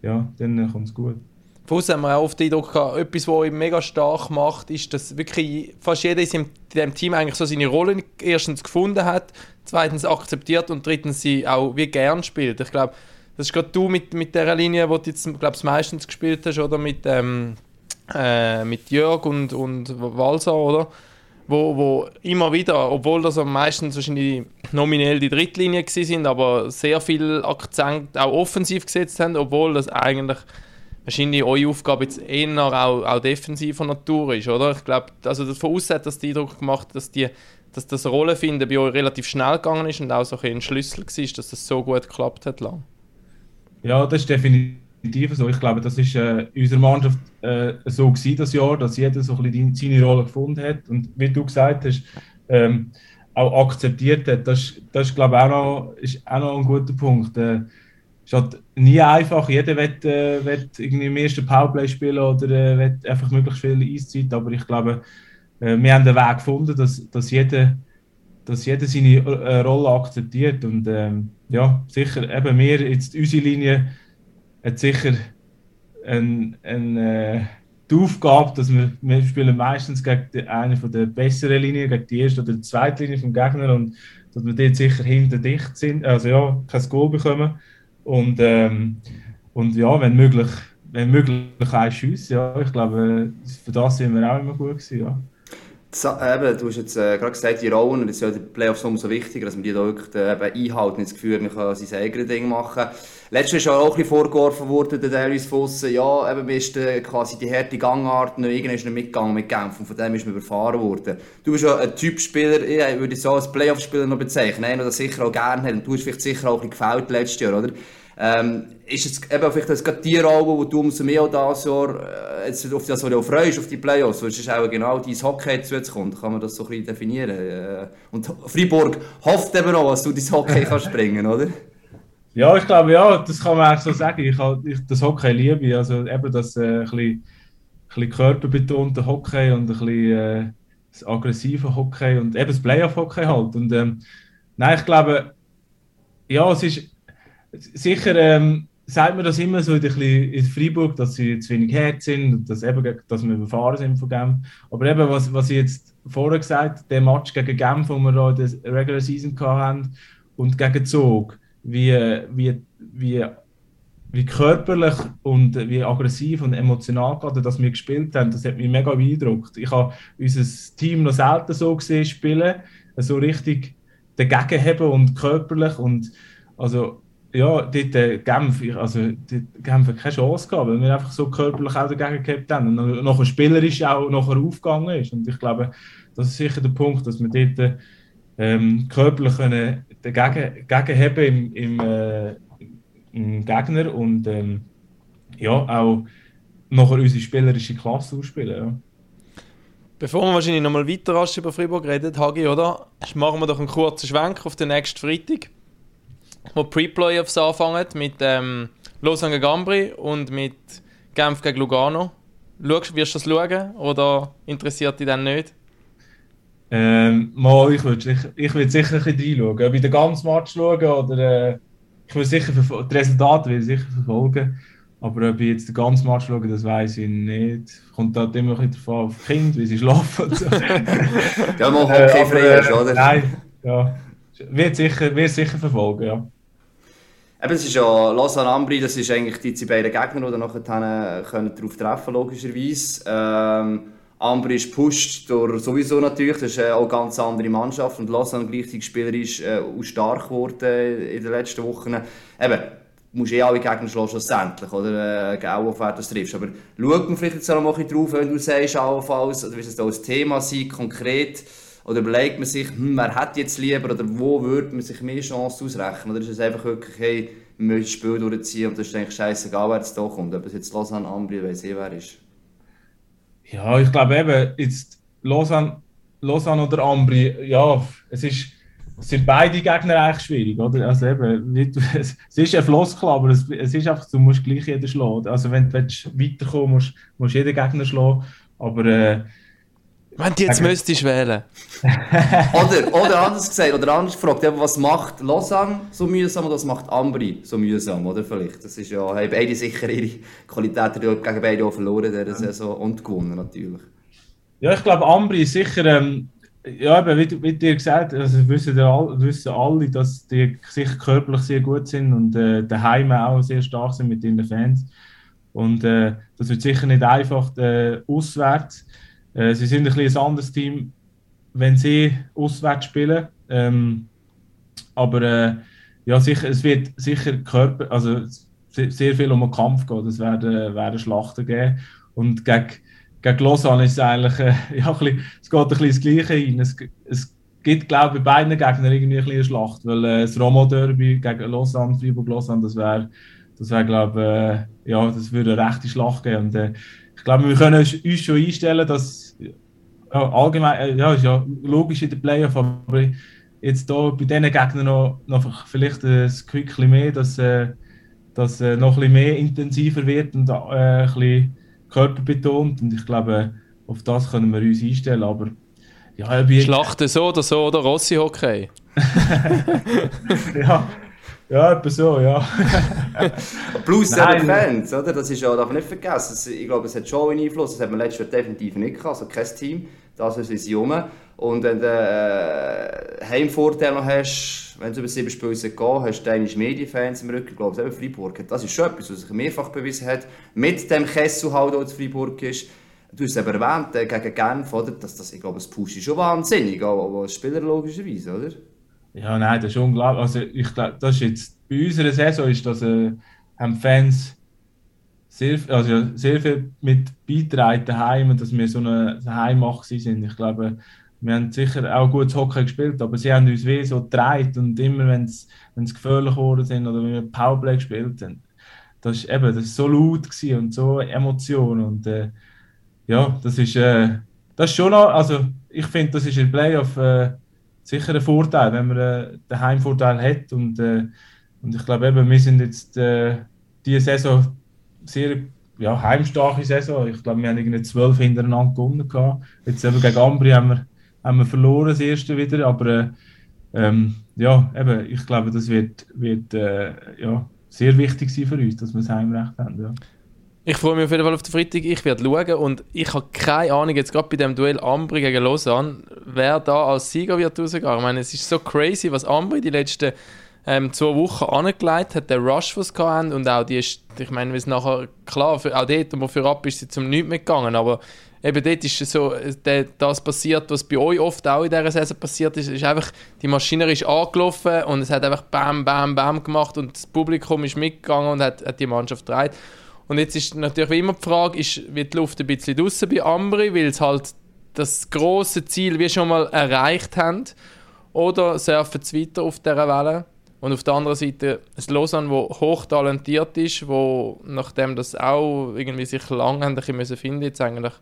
ja, dann kommt es gut. Von haben wir auch oft den Eindruck gehabt, etwas, was ihn mega stark macht, ist, dass wirklich fast jeder in diesem Team eigentlich so seine Rolle erstens gefunden hat, zweitens akzeptiert und drittens sie auch wie gern spielt. Ich glaube, das ist gerade du mit, mit dieser Linie, die du jetzt glaub, meistens gespielt hast, oder mit, ähm, äh, mit Jörg und, und Walser, oder? Wo, wo immer wieder, obwohl das meistens wahrscheinlich nominell die Drittlinie sind, aber sehr viel Akzent auch offensiv gesetzt haben, obwohl das eigentlich wahrscheinlich eure Aufgabe jetzt eher auch, auch defensiver Natur ist, oder? Ich glaube, also das von hat das den Eindruck gemacht, dass, die, dass das Rollenfinden bei euch relativ schnell gegangen ist und auch so ein Schlüssel war, dass das so gut geklappt hat lang. Ja, das ist definitiv so. Ich glaube, das ist äh, in unserer Mannschaft äh, so gewesen, das Jahr, dass jeder so ein bisschen seine Rolle gefunden hat und wie du gesagt hast, ähm, auch akzeptiert hat. Das, das ist, glaube ich, auch noch, auch noch ein guter Punkt. Äh, ist halt nie einfach. Jeder will, äh, will irgendwie im ersten Powerplay spielen oder äh, will einfach möglichst viel Eiszeit. Aber ich glaube, äh, wir haben den Weg gefunden, dass, dass, jeder, dass jeder seine äh, Rolle akzeptiert. Und ähm, ja, sicher, eben wir, jetzt unsere Linie hat sicher ein, ein, äh, die Aufgabe, dass wir, wir spielen meistens gegen eine der besseren Linien, gegen die erste oder die zweite Linie vom Gegner und dass wir dort sicher hinter dicht sind, also ja, kein Goal bekommen. Und, ähm, und ja, wenn möglich, wenn möglich ein Schuss, ja, ich glaube, für das sind wir auch immer gut gewesen, ja. eben, du hast jetzt äh, gerade gesagt, die Rollen, es ist ja die Playoffs umso wichtiger, dass man die da wirklich äh, einhalten, das Gefühl, man kann sein eigenes Ding machen. Letztes ist auch ein bisschen vorgeworfen worden, der Darius Fossen, ja, eben, mir ist äh, quasi die harte Gangart, noch irgendwann ist er mitgegangen mit Genf und von dem ist man überfahren worden. Du bist ja ein Typspieler, ich würde so als Playoff-Spieler noch bezeichnen, einer, der sicher auch gerne hat, und du hast vielleicht sicher auch ein bisschen gefällt letztes Jahr, oder? Ähm, ist es eben vielleicht das gerade die Rolle, wo du umso mehr dieses Jahr äh, jetzt auf das, du freust, auf die Playoffs, weil es ist auch genau dein Hockey zu jetzt kommt, kann man das so ein bisschen definieren. Äh, und Freiburg hofft eben auch, dass du dein Hockey kannst bringen, oder? Ja, ich glaube, ja, das kann man auch so sagen. Ich, ich das Hockey liebe, also eben das äh, ein bisschen, ein bisschen körperbetonte Hockey und ein bisschen äh, das aggressive Hockey und eben das Playoff-Hockey halt. Und ähm, nein, ich glaube, ja, es ist sicher ähm, sagt man das immer so in, in Freiburg, dass sie zu wenig hart sind und dass, eben, dass wir überfahren sind von Genf. Aber eben, was, was ich jetzt vorher gesagt habe, der Match gegen Genf, den wir in der Regular Season hatten, und gegen Zug, wie, wie, wie, wie körperlich und wie aggressiv und emotional gerade, dass wir gespielt haben, das hat mich mega beeindruckt. Ich habe unser Team noch selten so gesehen spielen, so richtig dagegen haben und körperlich und also ja, dort äh, Genf, also dort Genf keine Chance gehabt, weil wir einfach so körperlich auch dagegen gehabt haben und nachher spielerisch auch nachher aufgegangen ist. Und ich glaube, das ist sicher der Punkt, dass wir dort ähm, körperlich können dagegen, dagegen haben im, im, äh, im Gegner und ähm, ja, auch nachher unsere spielerische Klasse ausspielen. Ja. Bevor wir wahrscheinlich nochmal weiter über Freiburg reden, Hagi, oder? Machen wir doch einen kurzen Schwenk auf den nächsten Freitag wo Pre-Playoffs anfangen mit ähm, Lausanne Gambri und mit Genf gegen Lugano. Schaust, wirst du das schauen oder interessiert dich dann nicht? Ähm, mal, ich würde ich, ich würd sicher ein bisschen reinschauen. Ob ich den ganzen Match schauen oder äh, ich will sicher die Resultate will sicher verfolgen. Aber ob ich jetzt den ganzen Match schaue, das weiß ich nicht. Kommt halt immer ein bisschen davon auf Kind, wie sie schlafen. So. ja, mal Hockey äh, frei oder? Nein, ja. Wird sicher, wird sicher verfolgen, ja. Eben, es ist ja Lausanne Ambri, das ist eigentlich die beiden Gegner, die nachher können darauf treffen logischerweise. Ähm, Ambri ist pusht durch sowieso natürlich, das ist äh, auch eine ganz andere Mannschaft und Lausanne gleichzeitig spielerisch äh, auch stark geworden in den letzten Wochen. Eben, musst eh alle Gegner schlagen schlussendlich, oder? Äh, auch auf wer du triffst. Aber schaut man vielleicht jetzt noch mal drauf, wenn du sagst, allenfalls, oder wie es da ein Thema sein, konkret, oder überlegt man sich, hm, wer hat jetzt lieber, oder wo würde man sich mehr Chancen ausrechnen? Oder ist es einfach wirklich, hey, wir müssen das Spiel durchziehen und das ist eigentlich scheißegal, wer jetzt da kommt. Ob es jetzt Lausanne, Ambri, weiss eh, wer ist. Ja, ich glaube eben, jetzt Lausanne, Lausanne oder Ambri, ja, es ist es sind beide Gegner eigentlich schwierig, oder? Also eben, es ist ein Floskel, aber es, es ist einfach, du musst gleich jeden schlagen. Also wenn du weiterkommen musst, musst du jeden Gegner schlagen, aber... Äh, wenn du jetzt müsstest wählen. oder, oder anders gesagt, oder anders gefragt, was macht Lausanne so mühsam oder was macht Ambri so mühsam, oder vielleicht? Das ist ja, haben beide sicher ihre Qualitäten gegen beide auch verloren dieser Saison und gewonnen natürlich. Ja, ich glaube, Ambri ist sicher... Ähm, ja, aber wie, wie dir gesagt also wissen, wissen alle, dass die sicher körperlich sehr gut sind und äh, daheim auch sehr stark sind mit ihren Fans. Und äh, das wird sicher nicht einfach äh, auswärts. Äh, sie sind ein, bisschen ein anderes Team, wenn sie auswärts spielen. Ähm, aber äh, ja, sicher, es wird sicher Körper, also sehr viel um den Kampf gehen. Es werden, werden Schlachten geben. Und gegen gegen Lausanne ist es eigentlich, äh, ja, bisschen, es geht ein bisschen das Gleiche hin. Es, es gibt, glaube ich, bei beiden Gegnern irgendwie ein eine Schlacht, weil äh, das Romo-Derby gegen Lausanne, Freiburg-Lausanne, das wäre, das wäre, glaube äh, ja, das würde eine rechte Schlacht geben. Und, äh, ich glaube, wir können uns schon einstellen, dass ja, allgemein, äh, ja, ist ja logisch in den Playoff, aber jetzt hier bei diesen Gegnern noch, noch vielleicht ein Quicktchen mehr, dass äh, das äh, noch ein bisschen mehr intensiver wird und äh, ein bisschen körperbetont und ich glaube, auf das können wir uns einstellen, aber ja, Schlachten so oder so oder? Rossi-Hockey? ja, ja, etwa so, ja. Plus Nein. Fans, oder? Das ist ja, darf man nicht vergessen. Ich glaube, es hat schon einen Einfluss. Das hat man letztes Jahr definitiv nicht gehabt, also kein Team. Das ist Vision. Und wenn du äh, Heimvorteil noch hast, wenn du über sieben Spiele gehst, hast du deine Medienfans im Rücken. Ich glaube, eben Freiburg, das ist schon etwas, was sich mehrfach bewiesen hat. Mit dem Kessel halt, der Freiburg ist. Du hast es eben erwähnt, äh, gegen Genf, oder? Das, das, ich glaube, das Push ist schon wahnsinnig, aber als Spieler logischerweise, oder? Ja, nein, das ist unglaublich. Also, ich glaube, das ist jetzt, bei unserer Saison ist das, äh, haben Fans sehr, also sehr viel mit beitragen daheim, dass wir so eine Heimmacht sind. Ich glaube, wir haben sicher auch gutes Hockey gespielt, aber sie haben uns wie so gedreht und immer, wenn es gefährlich geworden sind oder wenn wir Powerplay gespielt haben, das ist eben, das ist so laut und so Emotionen und äh, ja, das ist, äh, das ist schon noch, also ich finde, das ist im Playoff äh, sicher ein Vorteil, wenn man äh, den Heimvorteil hat und, äh, und ich glaube eben, wir sind jetzt äh, diese Saison sehr ja, heimstarke Saison. Ich glaube, wir haben irgendwie zwölf hintereinander gewonnen. Gehabt. Jetzt eben gegen Ambri haben wir haben wir verloren, das erste wieder. Aber äh, ähm, ja, eben, ich glaube, das wird, wird äh, ja, sehr wichtig sein für uns, dass wir das Heimrecht haben. Ja. Ich freue mich auf jeden Fall auf den Freitag. Ich werde schauen und ich habe keine Ahnung, jetzt gerade bei dem Duell Ambri gegen Lausanne, wer da als Sieger wird rausgehen. Ich meine, es ist so crazy, was Ambri die letzten ähm, zwei Wochen angelegt hat, der Rush, was sie hatten und auch die, ich meine, wie es nachher, klar, für, auch dort, wo für ab ist sie zum Nichts mitgegangen, aber eben dort ist so, das passiert, was bei euch oft auch in dieser Saison passiert ist, ist einfach, die Maschine ist angelaufen und es hat einfach Bam, Bam, Bam gemacht und das Publikum ist mitgegangen und hat, hat die Mannschaft gedreht. Und jetzt ist natürlich wie immer die Frage, ist, wird die Luft ein bisschen draußen bei Ambri, weil es halt das große Ziel wie schon mal erreicht haben, oder surfen sie weiter auf dieser Welle? Und auf der anderen Seite ein Lausanne, das hochtalentiert ist, wo nachdem das auch irgendwie sich lange haben müssen finden, jetzt eigentlich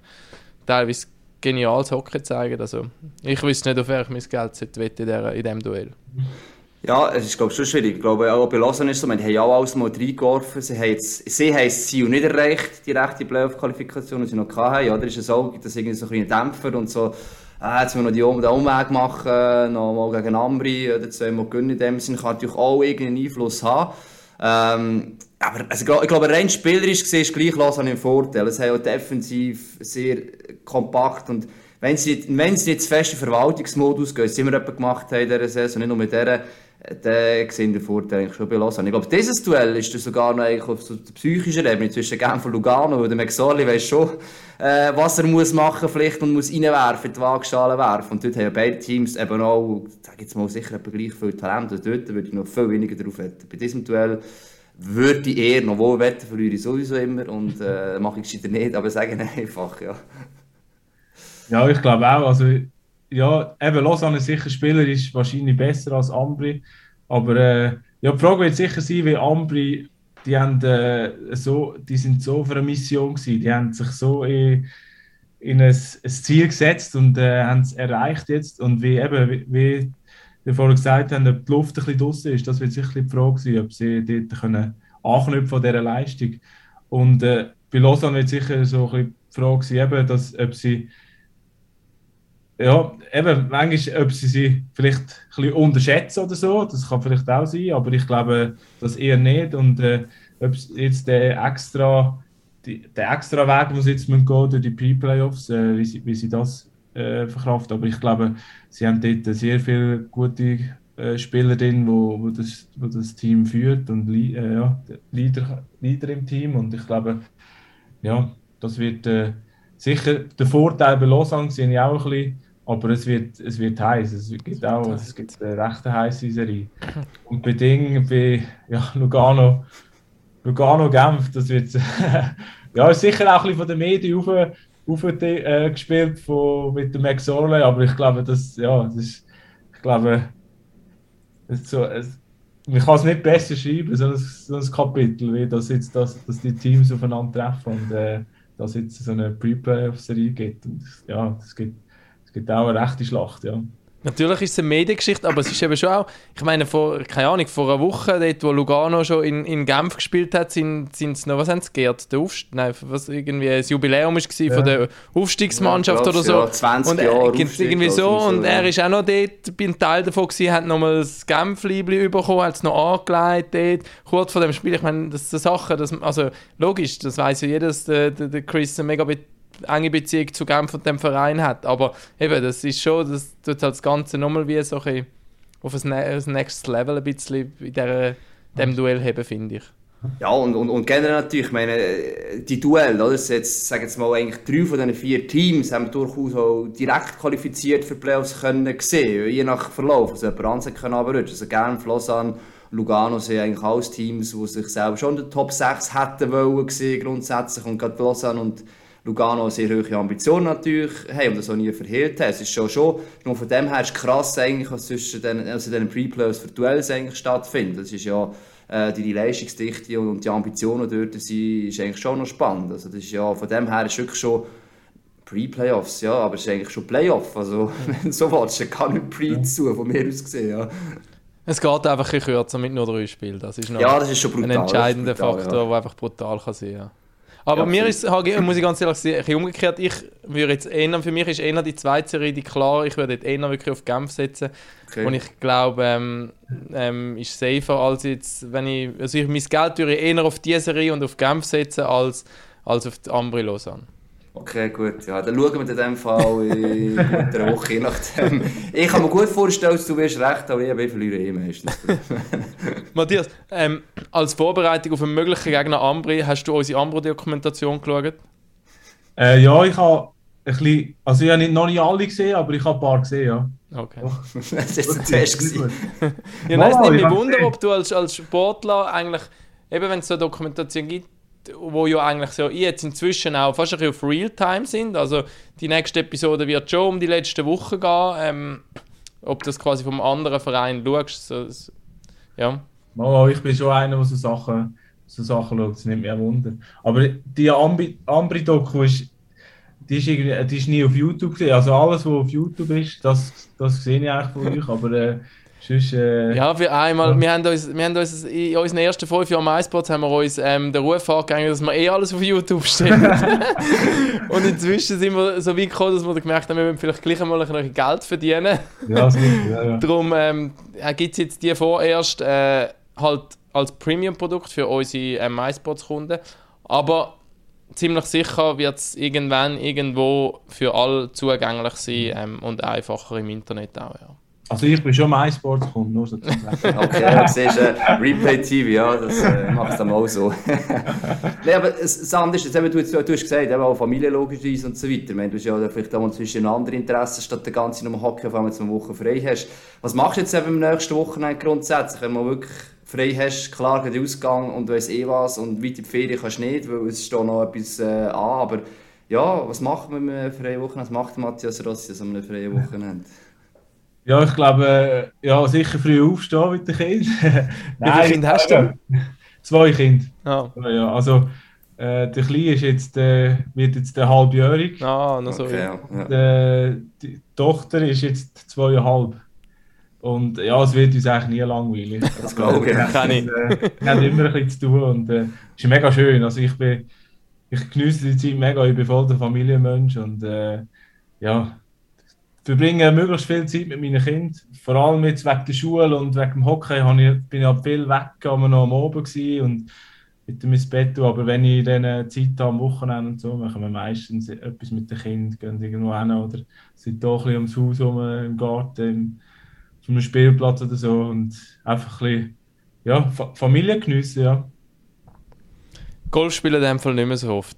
teilweise geniales Hockey zeigen. Also ich wüsste nicht, auf wer ich mein Geld wette in diesem Duell. Ja, es ist glaube ich schon schwierig. Ich glaube auch bei Lausanne ist so, wir haben auch alles mal reingeworfen. Sie haben, jetzt, sie haben das Ziel nicht erreicht, die rechte Playoff-Qualifikation, die sie noch hatten. Ja, da ist es auch, dass irgendwie so ein Dämpfer und so ah, jetzt müssen wir noch die, den Umweg machen, noch mal gegen Ambri oder zweimal gewinnen in dem Sinn, kann natürlich auch irgendeinen Einfluss haben. Ähm, aber also, ich glaube, rein spielerisch gesehen ist gleich Lausanne im Vorteil. Es haben defensiv sehr kompakt und wenn sie, wenn sie jetzt fest Verwaltungsmodus gehen, was wir gemacht haben in dieser Saison, nicht nur mit dieser, dann sehen den Vorteil eigentlich schon bei Lausanne. Ich glaube, dieses Duell ist sogar noch auf so der psychischen Ebene zwischen Genf und Lugano, weil der McSorley weiß schon, äh, was er muss machen vielleicht und muss reinwerfen, in die Waagschale werfen. Und dort haben beide Teams eben auch, sag jetzt mal, sicher gleich viel Talent. Und dort würde ich noch viel weniger drauf wetten. Bei diesem Duell würde ich eher noch wohl wetten, verliere ich sowieso immer und äh, mache ich es nicht, aber sagen einfach, ja. Ja, ich glaube auch, also ja, eben Lausanne sicher Spieler ist wahrscheinlich besser als Ambri, aber äh, ja, die Frage wird sicher sein, wie Ambri, die, haben, äh, so, die sind so für eine Mission gewesen, die haben sich so in, in ein, ein Ziel gesetzt und äh, haben es erreicht jetzt. Und wie eben, wie, wie wir vorhin gesagt haben, ob die Luft ein bisschen draußen ist, das wird sicher die Frage sein, ob sie dort können anknüpfen an dieser Leistung. Und äh, bei Lausanne wird sicher so ein bisschen die Frage sein, eben, dass, ob sie ja, eben, manchmal, ob sie sie vielleicht ein bisschen unterschätzen oder so, das kann vielleicht auch sein, aber ich glaube, das eher nicht. Und äh, ob jetzt der extra, die, der extra Weg, den sie jetzt gehen durch die Pre-Playoffs, äh, wie, sie, wie sie das äh, verkraften. Aber ich glaube, sie haben dort sehr viele gute äh, Spieler drin, wo, wo, das, wo das Team führt und äh, ja, Leader, Leader im Team. Und ich glaube, ja, das wird äh, sicher der Vorteil bei Lausanne, sehe ich auch ein bisschen aber es wird, es wird heiß. Es gibt auch es gibt eine recht heiße Serie. Und bei Ding, bei ja, Lugano, Lugano Genf, das wird ja, ist sicher auch ein bisschen von den Medien auf, auf äh, gespielt von, mit dem Max Orley, aber ich glaube, das, ja, das ist, ich glaube, das so, es, man kann es nicht besser schreiben, so ein, so ein Kapitel, wie das jetzt, dass, dass die Teams aufeinander treffen und äh, dass jetzt so eine Pre-Playoff-Serie gibt. Und ja, es gibt gibt auch eine rechte Schlacht, ja. Natürlich ist es eine Mediengeschichte, aber es ist eben schon auch, ich meine, vor, keine Ahnung, vor einer Woche, dort, wo Lugano schon in, in Genf gespielt hat, sind, sind es noch, was haben sie geehrt? Der Aufst Nein, was irgendwie ein Jubiläum war ja. von der Aufstiegsmannschaft ja, oder so. Ja, 20 und, Jahre äh, irgendwie so, und er ist auch noch dort, bin Teil davon gewesen, hat nochmal das Genf-Liebli bekommen, hat es noch angelegt dort, kurz vor dem Spiel. Ich meine, das sind Sachen, das, also logisch, das weiß ja jeder, dass der, der, der Chris ein mega enge Beziehung zu Genf und dem Verein hat. Aber eben, das ist schon, das tut halt das Ganze nochmal wie so ein auf ein, ein Next Level ein bisschen in dieser, dem Duell haben, finde ich. Ja, und, und, und generell natürlich, ich meine, die Duell, oder? Jetzt, sagen jetzt mal, eigentlich drei von diesen vier Teams haben durchaus auch direkt qualifiziert für Playoffs können sehen, je nach Verlauf. Also anderes können abrutschen. Also Genf, Lausanne, Lugano sind eigentlich alles Teams, die sich selber schon in der Top 6 hätten wollen sehen, grundsätzlich. Und gerade Lausanne und Lugano sehr hohe Ambitionen natürlich haben und das auch nie verhehlt haben. Es ist schon schon, nur von dem her ist krass eigentlich, was zwischen den, also den Pre-Playoffs für Duells eigentlich stattfindet. Das ist ja äh, die, die Leistungsdichte und die Ambitionen dort sind, ist eigentlich schon noch spannend. Also das ist ja, von dem her ist wirklich schon Pre-Playoffs, ja, aber es ist eigentlich schon Playoff. Also wenn so willst, dann kann nicht Pre zu, von mir aus gesehen, ja. Es geht einfach ein kürzer mit nur drei Spielen. Das ist noch ja, das ist schon brutal, ein entscheidender brutal, Faktor, ja. der einfach brutal kann sein kann. Aber ja, mir ist, muss ich ganz ehrlich sagen, ein bisschen umgekehrt. Ich würde jetzt eher, für mich ist eher die zweite Serie die klar. Ich würde jetzt eher wirklich auf Genf setzen. Okay. Und ich glaube, ähm, ähm, ist safer als jetzt, wenn ich, also ich mein Geld würde eher auf diese Serie und auf Genf setzen als, als auf die Ambri Lausanne. Okay, gut. Ja, dann schauen wir in dem Fall in einer Woche, je nachdem. Ich kann mir gut vorstellen, dass du wirst recht, aber ich, ich verliere eh meistens. Matthias, ähm, als Vorbereitung auf einen möglichen Gegner Ambri, hast du unsere Ambro-Dokumentation geschaut? Äh, ja, ich habe ein bisschen, also ich habe noch nicht alle gesehen, aber ich habe ein paar gesehen, ja. Okay. das ist ein Test ja, nein, es nimmt mich Wunder, ob du als, als Sportler eigentlich, eben wenn es so eine Dokumentation gibt, wo ja eigentlich so jetzt inzwischen auch fast ein bisschen auf Realtime sind. Also die nächste Episode wird schon um die letzte Woche gehen. Ähm, ob das quasi vom anderen Verein schaust. So, so, ja. Oh, ich bin schon einer, der so Sachen, so Sachen schaut. Das nimmt mich Wunder. Aber die Ambri-Doku ist, die ist, irgendwie, die ist nie auf YouTube gesehen. Also alles, was auf YouTube ist, das, das sehe ich eigentlich von euch. Aber äh, Sonst, äh, ja, für einmal, ja. wir haben uns, wir haben uns in unseren ersten fünf Jahren MySpots haben wir uns ähm, den Ruf angegeben, dass wir eh alles auf YouTube stellen. und inzwischen sind wir so weit gekommen, dass wir gemerkt haben, wir müssen vielleicht gleich einmal ein bisschen Geld verdienen. Ja, so, ja, ja. Darum ähm, gibt es jetzt die vorerst äh, halt als Premium-Produkt für unsere äh, MySpots-Kunden. Aber ziemlich sicher wird es irgendwann irgendwo für alle zugänglich sein ähm, und einfacher im Internet auch, ja. Also ich bin schon MySports-Kunde, nur so Okay, du siehst, äh, Replay-TV, ja, das äh, macht es dann auch so. Nein, aber das andere ist, eben, du, du, hast gesagt, eben auch familienlogischerweise und so weiter. Meine, du hast ja vielleicht auch zwischen andere Interessen, statt der ganze Nummer Hockey, auf einmal eine Woche frei hast. Was machst du jetzt eben nächsten Wochenende grundsätzlich, wenn man wirklich frei hast, klar geht Ausgang und weiss eh was und weiter die Ferien kannst du nicht, weil es steht noch etwas äh, an, aber ja, was macht man mit einem freien Wochenende? Was macht Matthias Rossi an einem freien Wochenende? Ja, ich glaube, ja, sicher früh aufstehen mit den Kindern. Wie viele Kinder hast du? Zwei Kinder. Ah. Ja, also, äh, der Kleine ist jetzt, äh, wird jetzt der halbjährig. Ah, noch so. Okay, ja. Ja. Die Tochter ist jetzt zweieinhalb. Und ja, es wird uns eigentlich nie langweilig. Das glaube ich. Kann ich. Wir haben immer ein bisschen zu tun und es äh, ist mega schön. Also ich bin, ich genieße die Zeit mega, ich bin voll der Familienmensch und äh, ja, verbringe möglichst viel Zeit mit meinen Kindern. Vor allem jetzt wegen der Schule und wegen dem Hockey ich, bin ich halt viel weg, aber noch am Abend und mit dem Bett. Aber wenn ich dann Zeit habe am Wochenende und so, machen wir meistens etwas mit den Kindern, gehen irgendwo hin oder sind da ein bisschen ums Haus rum, im Garten, auf einem Spielplatz oder so und einfach ein bisschen ja, Familie geniessen, ja. Golf spielen in dem Fall nicht mehr so oft.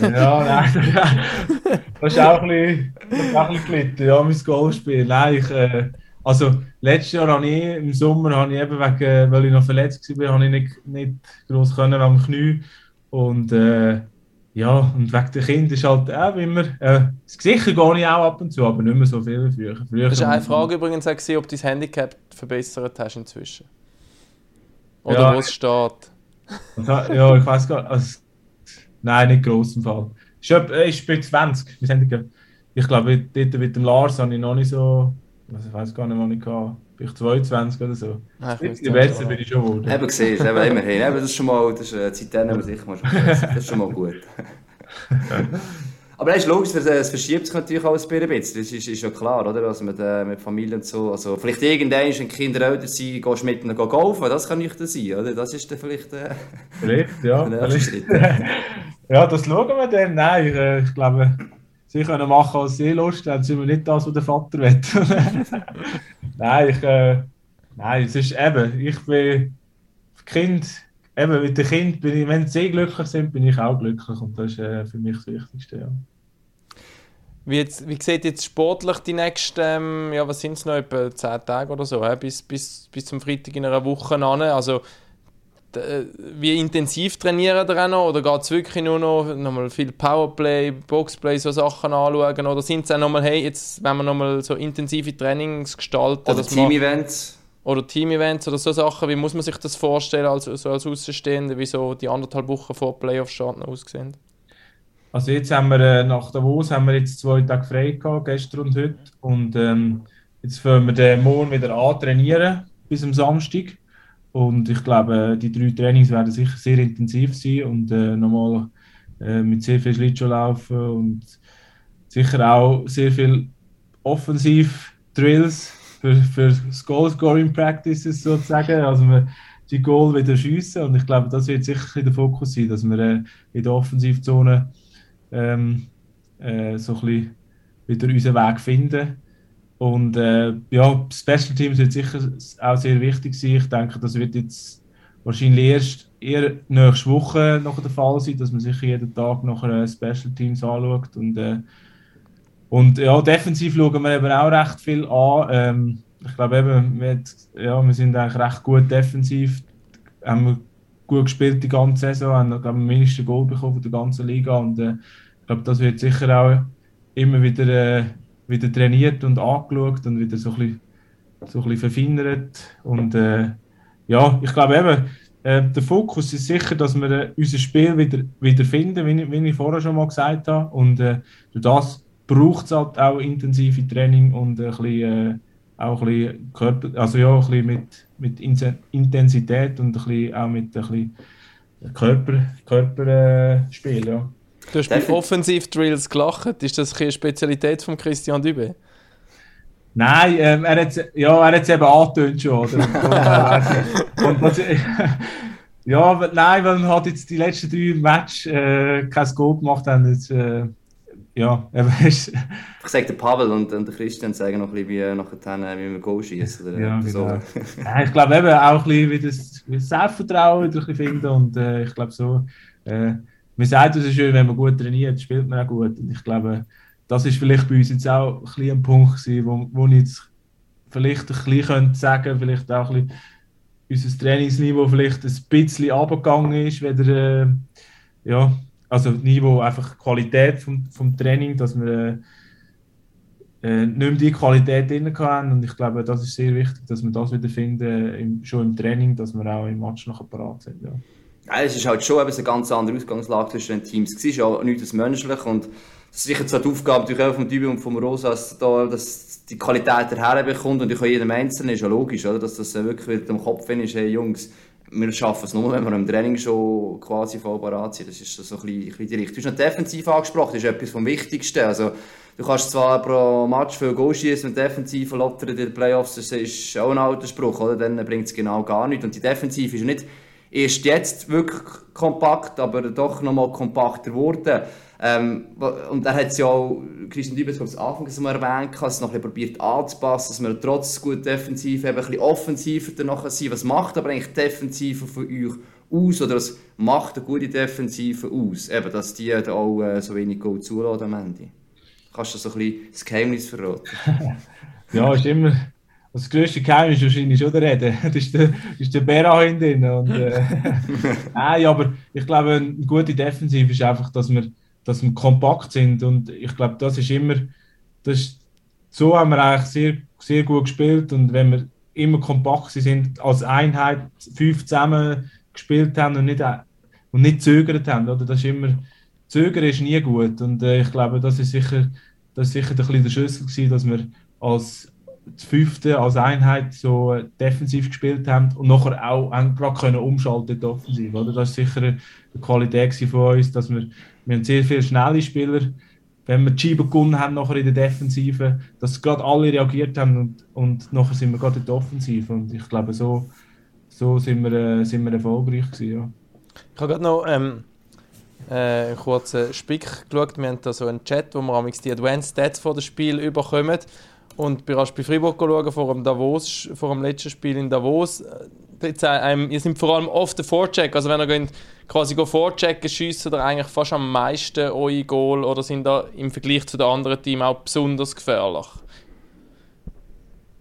Ja, nein, das ist auch ein bisschen, auch ein bisschen gelitten, ja, mein Golfspiel. Nein, ich, äh, also letztes Jahr habe ich im Sommer, habe ich eben wegen, weil ich noch verletzt war, habe ich nicht, nicht groß können am Knie und äh, ja, und wegen der Kinder ist halt auch immer, äh, sicher gehe ich auch ab und zu, aber nicht mehr so viel wie früher. früher das ist eine Frage übrigens, ob du dein Handicap verbessert hast inzwischen. Oder ja, wo es steht. Ja, ich weiß gar nicht. Also, Nein, nicht gross im Fall. Ich, ich bin 20. Ich glaube, dort mit dem Lars habe ich noch nicht so. Also ich weiß gar nicht, wann ich hatte. Bin ich 22 oder so. Die besser bin ich schon geworden. Eben gesehen, eben immerhin. Eben, das ist schon mal, das ist eine Zeit, die sicher mal schon Das ist schon mal gut. Aber es ist logisch, es verschiebt sich natürlich alles ein bisschen. Das ist, ist ja klar, oder? Also mit, äh, mit Familie und so. Also vielleicht irgendwann, wenn Kinder älter sind, gehst du mit ihnen golfen. Das kann nicht sein, oder? Das ist dann vielleicht äh, vielleicht, ja. Schritt. ja, das schauen wir dann. Nein, ich, äh, ich glaube, sie können machen, was sie Lust haben. sind wir nicht das, was der Vater will. nein, ich, äh, nein, es ist eben, ich bin Kind eben mit den Kindern, bin ich, wenn sie glücklich sind, bin ich auch glücklich und das ist äh, für mich das Wichtigste. Ja. Wie, jetzt, wie sieht jetzt sportlich die nächsten, ähm, ja was sind es noch, etwa 10 Tage oder so, äh, bis, bis, bis zum Freitag in einer Woche an? Also äh, wie intensiv trainieren ihr auch noch oder geht es wirklich nur noch nochmal viel Powerplay, Boxplay, so Sachen anschauen oder sind es auch nochmal, hey, jetzt wenn wir nochmal so intensive Trainings gestalten? Oder Team-Events? Oder Team-Events oder so Sachen. Wie muss man sich das vorstellen als, so als Außenstehender, wie so die anderthalb Wochen vor Playoff-Start aussehen? Also jetzt haben wir äh, nach Davos haben wir jetzt zwei Tage frei gehabt, gestern und heute. Und ähm, jetzt wollen wir den morgen wieder antrainieren bis am Samstag. Und ich glaube, die drei Trainings werden sicher sehr intensiv sein und äh, nochmal äh, mit sehr viel Schlittschuh laufen und sicher auch sehr viel Offensiv-Drills für, für das Goal-Scoring Practices sozusagen. Also wir die Goal wieder schiessen und ich glaube, das wird sicher der Fokus sein, dass wir äh, in der Offensivzone ähm, äh, so ein bisschen wieder unseren Weg finden. Und äh, ja, Special Teams wird sicher auch sehr wichtig sein. Ich denke, das wird jetzt wahrscheinlich erst eher nächste Woche noch der Fall sein, dass man sich jeden Tag noch Special Teams anschaut und äh, und ja, defensiv schauen wir eben auch recht viel an. Ähm, ich glaube eben, wir, ja, wir sind eigentlich recht gut defensiv. Haben wir gut gespielt die ganze Saison, haben glaube ich, mindestens Goal bekommen von der ganzen Liga. Und äh, ich glaube, das wird sicher auch immer wieder, äh, wieder trainiert und angeschaut und wieder so ein bisschen, so ein bisschen verfeinert. Und äh, ja, ich glaube eben, äh, der Fokus ist sicher, dass wir äh, unser Spiel wieder, wieder finden, wie, wie ich vorher schon mal gesagt habe. Und äh, durch das braucht es halt auch intensive Training und ein bisschen, äh, auch ein bisschen Körper, also ja, ein bisschen mit, mit Intensität und ein bisschen, auch mit ein bisschen Körper, Körperspiel, äh, ja. Du hast bei Offensiv-Drills gelacht. Ist das eine Spezialität von Christian Dübe? Nein, ähm, er hat ja, es eben angetönt schon. Oder? und, was, ja, nein, weil man hat jetzt die letzten drei Matches äh, kein Goal gemacht haben. Jetzt, äh, ja, ich sage der Pavel und, und der Christian sagen noch ein bisschen, wie, nachher, wie man Goal schießen. Ja, so. genau. ja, ich glaube eben auch ein bisschen, wie das, wie das Selbstvertrauen wieder finden und äh, ich glaube so, äh, man sagt es schön, wenn man gut trainiert, spielt man auch gut und ich glaube, das ist vielleicht bei uns jetzt auch ein, bisschen ein Punkt gewesen, wo, wo ich jetzt vielleicht ein bisschen könnte sagen, vielleicht auch ein bisschen unser Trainingsniveau vielleicht ein bisschen abgegangen ist, weder, äh, ja, also Niveau, einfach Qualität vom, vom Training, dass wir äh, nicht mehr die Qualität drin haben und ich glaube, das ist sehr wichtig, dass wir das wieder finden, im, schon im Training, dass wir auch im Match noch parat sind. Ja. Ja, es ist halt schon eine ganz andere Ausgangslage zwischen den Teams. Es ist ja nichts menschlich und das ist sicher so die Aufgabe natürlich auch vom Dübi und vom Rosas, da, dass die Qualität herbekommt und ich kann jedem Einzelnen, ist ja logisch, oder? dass das wirklich wieder im Kopf ist, hey Jungs, wir schaffen es nur, wenn wir im Training schon quasi voll parat sind. Das ist so ein bisschen, die Richtung. Du hast noch defensiv angesprochen, das ist etwas vom Wichtigsten. Also, du kannst zwar pro Match viel Goal schießen und defensiv lottern in den Playoffs, das ist auch ein alter Spruch, oder? Dann bringt es genau gar nichts. Und die Defensive ist nicht erst jetzt wirklich kompakt, aber doch noch mal kompakter geworden. Ähm, und er hat es ja auch, Christian Dübels, am Anfang erwähnt, dass es noch ein bisschen probiert anzupassen, dass wir trotz gut defensiv eben ein bisschen offensiver danach sind. Was macht aber eigentlich defensiver von euch aus oder was macht eine gute Defensive aus? Eben, dass die da auch äh, so wenig Goal zulassen am Ende. Kannst du so ein bisschen das Geheimnis verraten? ja, ist immer das grösste Geheimnis ist wahrscheinlich schon der Reden. Das ist der, ist der Bera hinten. Und, äh, Nein, aber ich glaube, eine gute Defensive ist einfach, dass wir, dass wir kompakt sind. Und ich glaube, das ist immer, das ist, so haben wir eigentlich sehr, sehr gut gespielt. Und wenn wir immer kompakt sind, als Einheit fünf zusammen gespielt haben und nicht, und nicht zögert haben, oder? Das ist immer, Zögern ist nie gut. Und äh, ich glaube, das ist sicher, das ist sicher ein der Schlüssel gewesen, dass wir als das fünfte als Einheit so defensiv gespielt haben und nachher auch gerade können umschalten offensiv. Oder? Das ist sicher eine Qualität von uns, dass wir, wir haben sehr viele schnelle Spieler wenn wir die Scheibe gewonnen haben nachher in der Defensive, dass gerade alle reagiert haben und, und nachher sind wir gerade in der Offensive und ich glaube, so, so sind, wir, äh, sind wir erfolgreich gewesen, ja. Ich habe gerade noch ähm, äh, einen kurzen Spick geschaut, wir haben da so einen Chat, wo wir die Advanced Stats vor dem Spiel bekommen und bei Freiburg schauen, vor dem, Davos, vor dem letzten Spiel in Davos. Jetzt, ähm, ihr seid vor allem oft der Vorcheck. Also wenn ihr geht, quasi vorchecken, schiessen oder eigentlich fast am meisten eure Goal oder sind da im Vergleich zu den anderen Teams auch besonders gefährlich?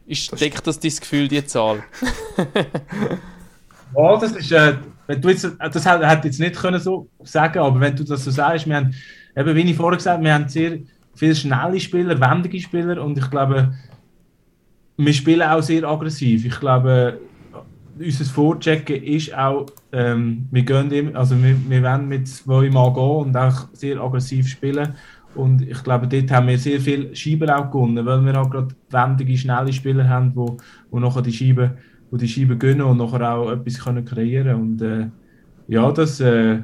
Ist, deckt das dein Gefühl, die Zahl? ja, das ist, äh, wenn du jetzt, das hätte jetzt nicht können so sagen aber wenn du das so sagst, wir haben, eben, wie ich vorher gesagt habe, wir haben sehr viele schnelle Spieler, wendige Spieler und ich glaube, wir spielen auch sehr aggressiv. Ich glaube, unser Vorchecken ist auch, ähm, wir, gehen im, also wir, wir wollen mit zwei Mal gehen und auch sehr aggressiv spielen. Und ich glaube, dort haben wir sehr viel Scheiben auch gewonnen, weil wir auch gerade wendige, schnelle Spieler haben, die wo, wo nachher die Scheiben, wo die Scheiben gönnen und nachher auch etwas können kreieren Und äh, ja, das, äh,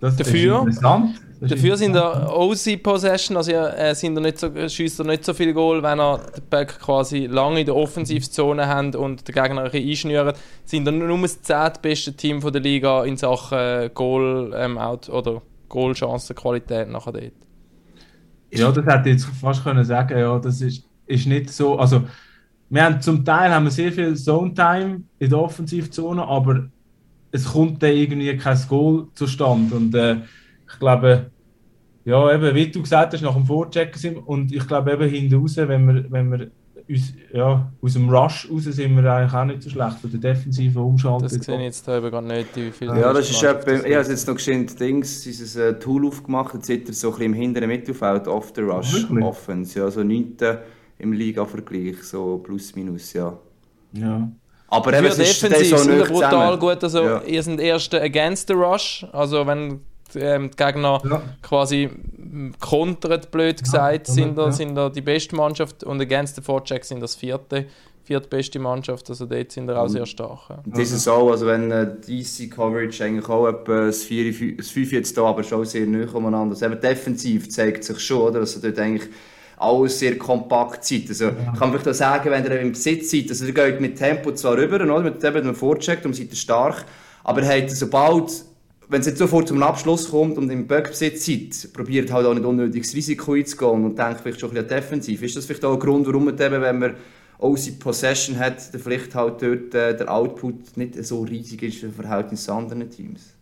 das Dafür, ist interessant. Dafür sind der OC Possession, also äh, sind er nicht so, schießt er nicht so viel Goal, wenn er den Böck quasi lange in der Offensivzone haben und den Gegner ein bisschen einschnüren. Sind er nur das zehntbeste Team von der Liga in Sachen Goal ähm, out oder Goalchancenqualität nachher dort. Ja, das hätte ich jetzt fast können sagen. Ja, das ist, ist nicht so. Also wir haben zum Teil haben wir sehr viel Zone Time in der Offensivzone, aber es kommt dann irgendwie kein Goal zustande und äh, ich glaube, ja, eben, wie du gesagt hast, nach dem Vorchecken sind und ich glaube eben hinten raus, wenn wir, wenn wir uns, ja, aus dem Rush raus sind wir eigentlich auch nicht so schlecht von der defensiven Umschaltung. Das sehe ich jetzt da gar nicht, wie viel Ja, das ist etwa, ich habe jetzt noch geschwind Dings, dieses äh, Tool aufgemacht, jetzt sieht er so ein bisschen im hinteren Mittelfeld off the Rush oh, Offense, ja, so 9. im Liga-Vergleich, so plus minus, ja. Ja. Aber eben, es ist defensiv so sind brutal zusammen. gut, also ja. ihr seid Erste against the Rush, also wenn ähm, die Gegner ja. quasi kontert, blöd gesagt, ja, sind, da, ja. sind da die beste Mannschaft und against the Forecheck sind das vierte viertbeste Mannschaft, also dort sind wir auch sehr stark. Ja. Das ist auch, also wenn äh, DC Coverage eigentlich auch etwa das 5 jetzt da, aber schon sehr nah umeinander. Also eben defensiv zeigt sich schon, oder, dass also dort eigentlich alles sehr kompakt seid. Also, ja. Ich kann vielleicht auch sagen, wenn ihr im Besitz seid, also ihr geht mit Tempo zwar rüber, oder, mit dem Vorcheck, und seid stark, aber habt, sobald wenn es jetzt sofort zum Abschluss kommt und im Böckbesitz seid, probiert halt auch nicht unnötiges Risiko einzugehen und denkt vielleicht schon ein bisschen defensiv. Ist das vielleicht auch ein Grund, warum man eben, wenn man unsere Possession hat, vielleicht halt dort äh, der Output nicht so riesig ist im Verhältnis zu anderen Teams?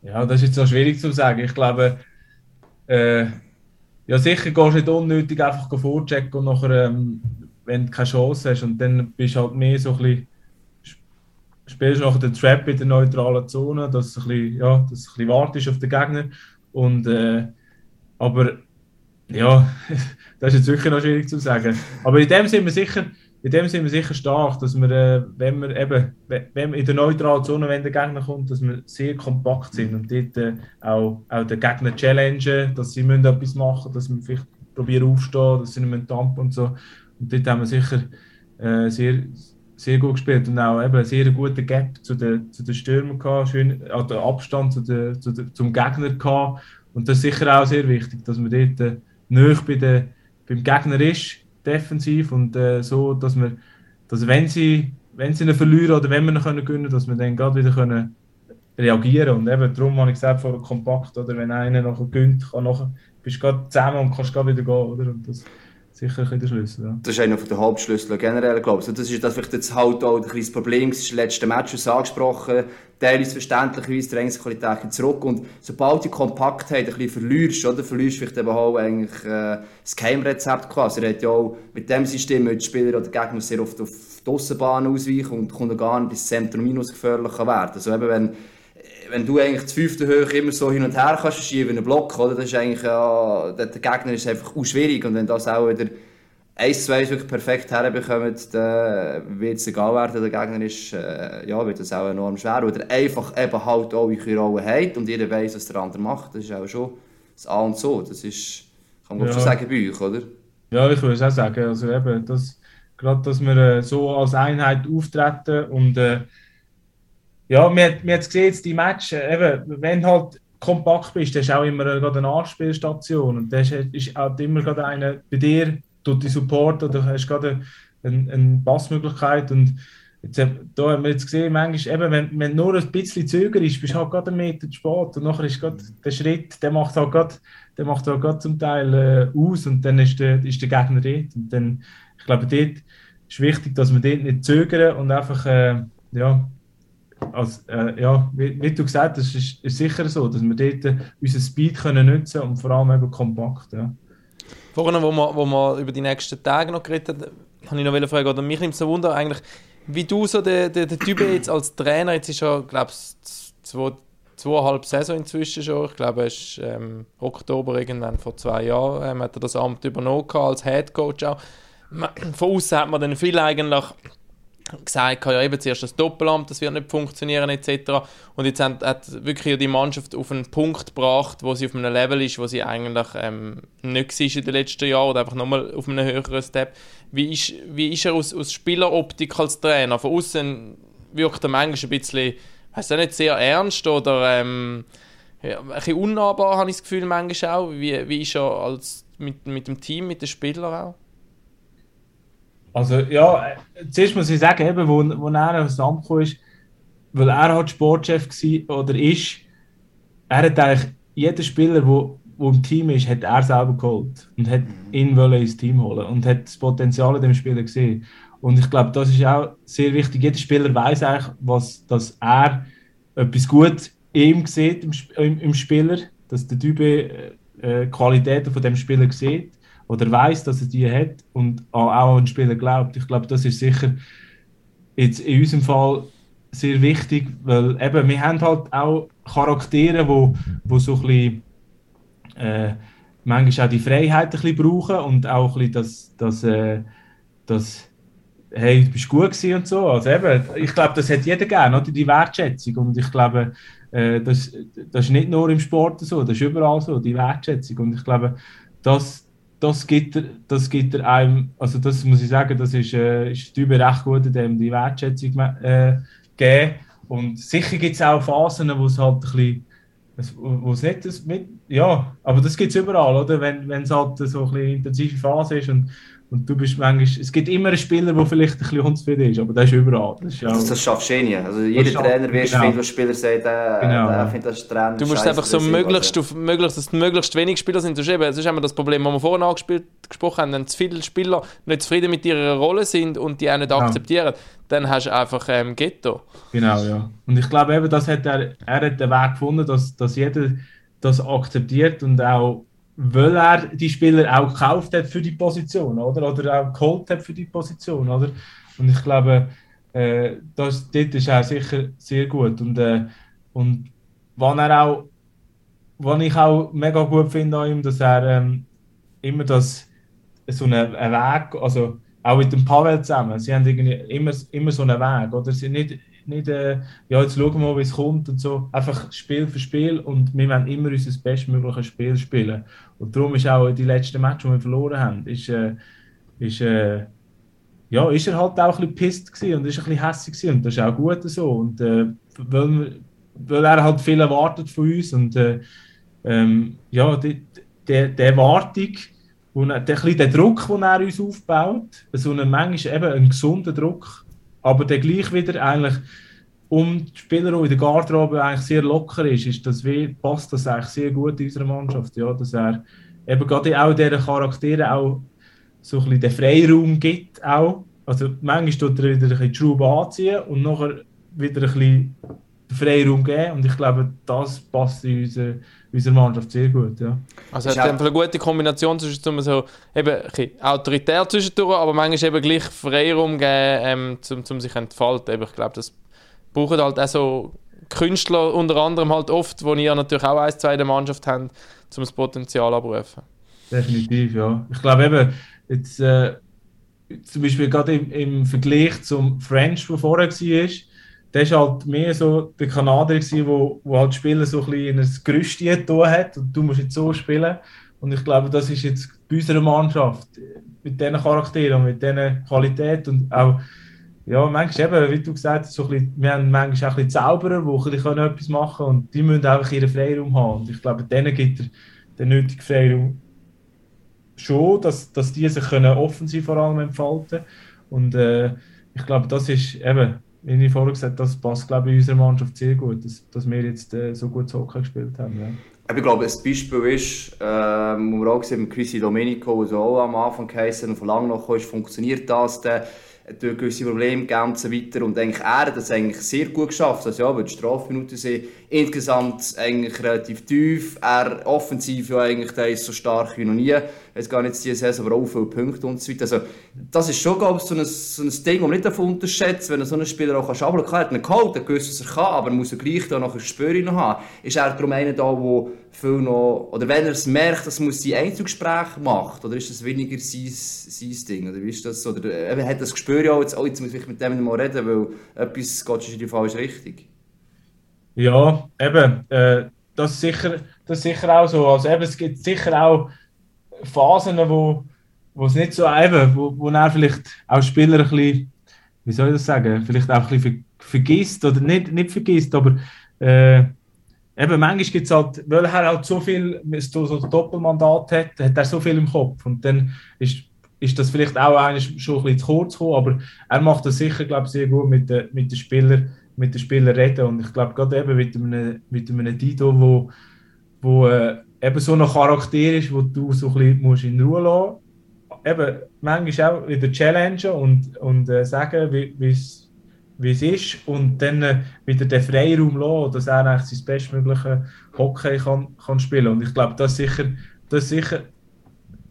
Ja, das ist jetzt so schwierig zu sagen. Ich glaube, äh, ja sicher gehst du nicht unnötig einfach vorchecken und nachher, ähm, wenn du keine Chance hast und dann bist du halt mehr so ein bisschen spielst noch den Trap in der neutralen Zone, dass du ein bisschen, ja, du ein bisschen wartest auf den Gegner. Und, äh, aber ja, das ist jetzt wirklich noch schwierig zu sagen. Aber in dem sind wir sicher, in dem sind wir sicher stark, dass wir, äh, wenn wir eben, wenn wir in der neutralen Zone, wenn der Gegner kommt, dass wir sehr kompakt sind und dort äh, auch, auch den Gegner challengen, dass sie müssen etwas machen dass wir vielleicht probieren aufstehen, dass sie nicht mehr und so. Und dort haben wir sicher äh, sehr, sehr gut gespielt und auch eben einen sehr guten Gap zu den, zu den Stürmern gehabt, schön, also Abstand zu der, zu der, zum Gegner gehabt. Und das ist sicher auch sehr wichtig, dass man dort äh, näher bei der, beim Gegner ist, defensiv und äh, so, dass wir, dass wenn sie, wenn sie ihn verlieren oder wenn wir ihn können gewinnen, dass wir dann gerade wieder können reagieren und eben darum habe ich gesagt, vor kompakt oder wenn einer noch gönnt, kann nachher, bist du gerade zusammen und kannst gerade wieder gehen, oder? Und das, sicher ein der Schlüssel. Ja. Das ist einer der Hauptschlüssel generell, glaube ich. Das ist das vielleicht jetzt halt auch ein kleines Problem. Das ist im letzten Match schon angesprochen. Teilweise verständlicherweise drängt sich Qualität zurück. Und sobald die Kompaktheit ein bisschen verlierst, oder, verlierst vielleicht eben auch eigentlich äh, das Geheimrezept quasi. Er hat ja auch mit dem System mit Spieler oder Gegner sehr oft auf die Aussenbahn ausweichen und kommt gar nicht bis Zentrum minus gefährlich werden. Also eben, wenn wenn du eigentlich die fünfte Höhe immer so hin und her kannst schieben, einen Block, oder? Das ist eigentlich, ja, der, Gegner ist einfach auch schwierig und wenn das auch wieder 1, 2 wirklich perfekt herbekommt, dann wird es egal werden, der Gegner ist, äh, ja, wird das auch enorm schwer, weil er einfach eben halt auch eure Rolle hat und jeder weiß, was der andere macht, das ist auch schon das A und so, das ist, kann man ja. schon sagen bei euch, oder? Ja, ich würde es auch sagen, also eben, das, gerade, dass wir äh, so als Einheit auftreten und äh, ja, wir, wir haben gesehen, die Match, eben, wenn halt kompakt bist, dann ist auch immer gerade eine Anspielstation. Und das ist auch immer gerade eine bei dir, tut die Support oder hast gerade eine, eine Passmöglichkeit. Und Jetzt, da haben wir jetzt gesehen, manchmal, eben, wenn, wenn nur ein bisschen Zöger ist, bist du halt gerade einen Meter zu spät. Und nachher ist gerade der Schritt, der macht halt gerade, der macht halt gerade zum Teil äh, aus und dann ist der, ist der Gegner dort. Und dann, ich glaube, dort ist wichtig, dass wir dort nicht zögern und einfach, äh, ja, als, äh, ja, wie, wie, du gesagt hast, ist, ist sicher so, dass wir dort äh, unseren Speed können nutzen und vor allem eben kompakt. Ja. Vorhin, wo wir, wo wir über die nächsten Tage noch geredet haben, habe ich noch eine Frage, oder mich nimmt es so Wunder, eigentlich, wie du so der, der, der Typ jetzt als Trainer, jetzt ist er, glaube zwei, zweieinhalb Saison inzwischen schon, ich glaube, es ist ähm, Oktober irgendwann vor zwei Jahren, ähm, hat er das Amt übernommen als Head Coach auch. Von außen hat man dann viel eigentlich gesagt, ja eben zuerst das Doppelamt, das wird nicht funktionieren etc. Und jetzt hat, hat wirklich die Mannschaft auf einen Punkt gebracht, wo sie auf einem Level ist, wo sie eigentlich ähm, nicht war in den letzten Jahren oder einfach nochmal auf einem höheren Step. Wie ist, wie ist er aus, aus Spieleroptik als Trainer? Von außen wirkt er manchmal ein bisschen, weiß nicht, sehr ernst oder ähm, ja, ein bisschen unnahbar, habe ich das Gefühl manchmal auch. Wie, wie ist er als, mit, mit dem Team, mit den Spielern auch? Also ja, zuerst muss ich sagen, eben, wo, wo er kam, ist, weil er halt Sportchef war oder ist, er hat eigentlich jeden Spieler, der im Team ist, hat er selber geholt und hat ihn ins Team holen und hat das Potenzial in dem Spieler gesehen. Und ich glaube, das ist auch sehr wichtig. Jeder Spieler weiß eigentlich, was, dass er etwas gut ihm sieht, im, im, im Spieler, dass der Typ äh, Qualitäten von dem Spieler sieht oder weiß, dass er die hat und auch an den Spieler glaubt. Ich glaube, das ist sicher jetzt in unserem Fall sehr wichtig, weil eben, wir haben halt auch Charaktere, wo, wo so ein bisschen, äh, manchmal auch die Freiheit ein brauchen und auch ein das, das, äh, das hey, du bist gut gewesen und so. Also eben, ich glaube, das hat jeder gerne, oder? die Wertschätzung. Und ich glaube, äh, das, das ist nicht nur im Sport so, das ist überall so, die Wertschätzung. Und ich glaube, das, das gibt er, das gibt er einem, also das muss ich sagen, das ist, äh, ist Typ recht gut, dem die Wertschätzung äh, geben. Und sicher gibt es auch Phasen, wo es halt ein bisschen, wo es nicht, mit, ja, aber das gibt es überall, oder? Wenn, wenn es halt so eine intensive Phase ist und Und du bist manchmal, es gibt immer einen Spieler, der vielleicht ein bisschen unzufrieden ist, aber das ist überall. Das, ist das, das schaffst du eh nie. Also jeder Trainer, wie genau. der Spieler sagt, der, genau. der findet das Trainer Du musst einfach so möglichst, auf, möglichst, dass möglichst wenig Spieler sind. Das ist, eben, das ist immer das Problem, das wir vorhin angespielt, gesprochen haben. Wenn zu viele Spieler nicht zufrieden mit ihrer Rolle sind und die auch nicht ja. akzeptieren, dann hast du einfach ähm, Ghetto. Genau, ja. Und ich glaube eben, das hat er, er hat den Weg gefunden, dass, dass jeder das akzeptiert und auch weil er die Spieler auch gekauft hat für die Position, oder? Oder auch geholt hat für die Position, oder? Und ich glaube, äh, das, dort ist er sicher sehr gut. Und, äh, und wann er auch, was ich auch mega gut finde an ihm, dass er ähm, immer das, so einen, einen Weg, also auch mit dem Pavel zusammen, sie haben irgendwie immer, immer so einen Weg, oder? Sie nicht, nicht äh, ja, jetzt schauen wir mal, wie es kommt und so. Einfach Spiel für Spiel und wir wollen immer unser bestmögliches Spiel spielen. Und darum ist auch die letzten Match, die wir verloren haben, ist, äh, ist, äh, ja, ist er halt auch ein bisschen pisst und ist ein bisschen hässlich und das ist auch gut so. Und äh, weil, weil er halt viel erwartet von uns und äh, ähm, ja, die, die, die Erwartung, und der, der, Druck, den er uns aufbaut, so eine manchmal eben ein gesunder Druck, aber der gleich wieder eigentlich um die Spieler in der Garderobe eigentlich sehr locker ist, ist das wie, passt das eigentlich sehr gut in unserer Mannschaft, ja, dass er eben gerade auch diesen Charakteren auch so ein bisschen den Freiraum gibt auch. Also manchmal tut er wieder ein bisschen die Schraube anziehen und nachher wieder ein bisschen den Freiraum geben und ich glaube, das passt in unsere, unsere Mannschaft sehr gut, ja. Also er hat eine gute Kombination zwischen so eben ein autoritär zwischendurch, aber manchmal eben gleich Freiraum geben, ähm, um, um sich entfalten. Eben, ich glaube, das brauchen halt auch so Künstler unter anderem halt oft, wo ihr natürlich auch ein, zwei in der Mannschaft habt, um das Potenzial abrufen. Definitiv, ja. Ich glaube eben, jetzt äh, zum Beispiel gerade im, im Vergleich zum French, der vorher war, der war halt mehr so der Kanadier, gewesen, wo, wo halt Spieler so ein in ein Gerüst getan hat und du musst jetzt so spielen. Und ich glaube, das ist jetzt bei unserer Mannschaft mit diesen Charakteren und mit diesen Qualität und auch ja, manchmal eben, wie du gesagt hast, so wir haben manchmal auch ein bisschen Zauberer, die ein bisschen etwas machen können und die müssen einfach ihren Freiraum haben. Und ich glaube, denen gibt er den nötigen Freiraum schon, dass, dass die sich können offensiv vor allem entfalten Und äh, ich glaube, das ist eben, wie ich vorher gesagt das passt glaube ich, in unserer Mannschaft sehr gut, dass, dass wir jetzt äh, so gut Hockey gespielt haben. Ja. Ich glaube, ein Beispiel ist, äh, wo wir auch gesehen haben, Chrissy Domenico, der auch am Anfang geheißen und von lange noch ist, funktioniert das, der, durch gewisse Probleme gegeben und so weiter. Und eigentlich er hat das eigentlich sehr gut geschafft. Also ja, weil die Strafminuten sind insgesamt eigentlich relativ tief. Er offensiv ja eigentlich der ist so stark wie noch nie. Jetzt gar nicht diese Saison, aber auch viele Punkte und so weiter. Also das ist schon, glaube ich, so ein, so ein Ding, das man nicht davon unterschätzt, wenn so einen Spieler auch kann. Aber klar, er hat ihn geholt, er gewusst, was er kann, aber muss er gleich da noch ein noch haben. Ist er darum einer da, der viel noch, oder wenn er es merkt, dass man sein Einzelgespräch macht, oder ist das weniger sein, sein Ding, oder wie ist das, oder er hat das Gespür ja, jetzt, oh, jetzt muss ich mit dem mal reden, weil etwas geht in die falsche Richtung. Ja, eben, äh, das, ist sicher, das ist sicher auch so, also eben, es gibt sicher auch Phasen, wo, es nicht so eben, wo, wo er vielleicht auch Spieler ein bisschen, wie soll ich das sagen, vielleicht auch ein bisschen vergisst, oder nicht, nicht vergisst, aber äh, eben, manchmal gibt es halt, weil er halt so viel, so, so ein Doppelmandat hat, hat er so viel im Kopf und dann ist, ist das vielleicht auch eigentlich schon ein bisschen zu kurz gekommen, aber er macht das sicher, glaube ich, sehr gut mit den, mit den Spielern, mit den Spielern reden und ich glaube gerade eben mit einem, mit einem Dido, wo, wo äh, eben so ein Charakter ist, wo du so ein bisschen in Ruhe lassen musst. Eben, manchmal auch wieder challengen und, und äh, sagen, wie es ist und dann äh, wieder den Freiraum lassen, dass er eigentlich sein bestmögliche Hockey kann, kann spielen Und ich glaube, das ist sicher, das sicher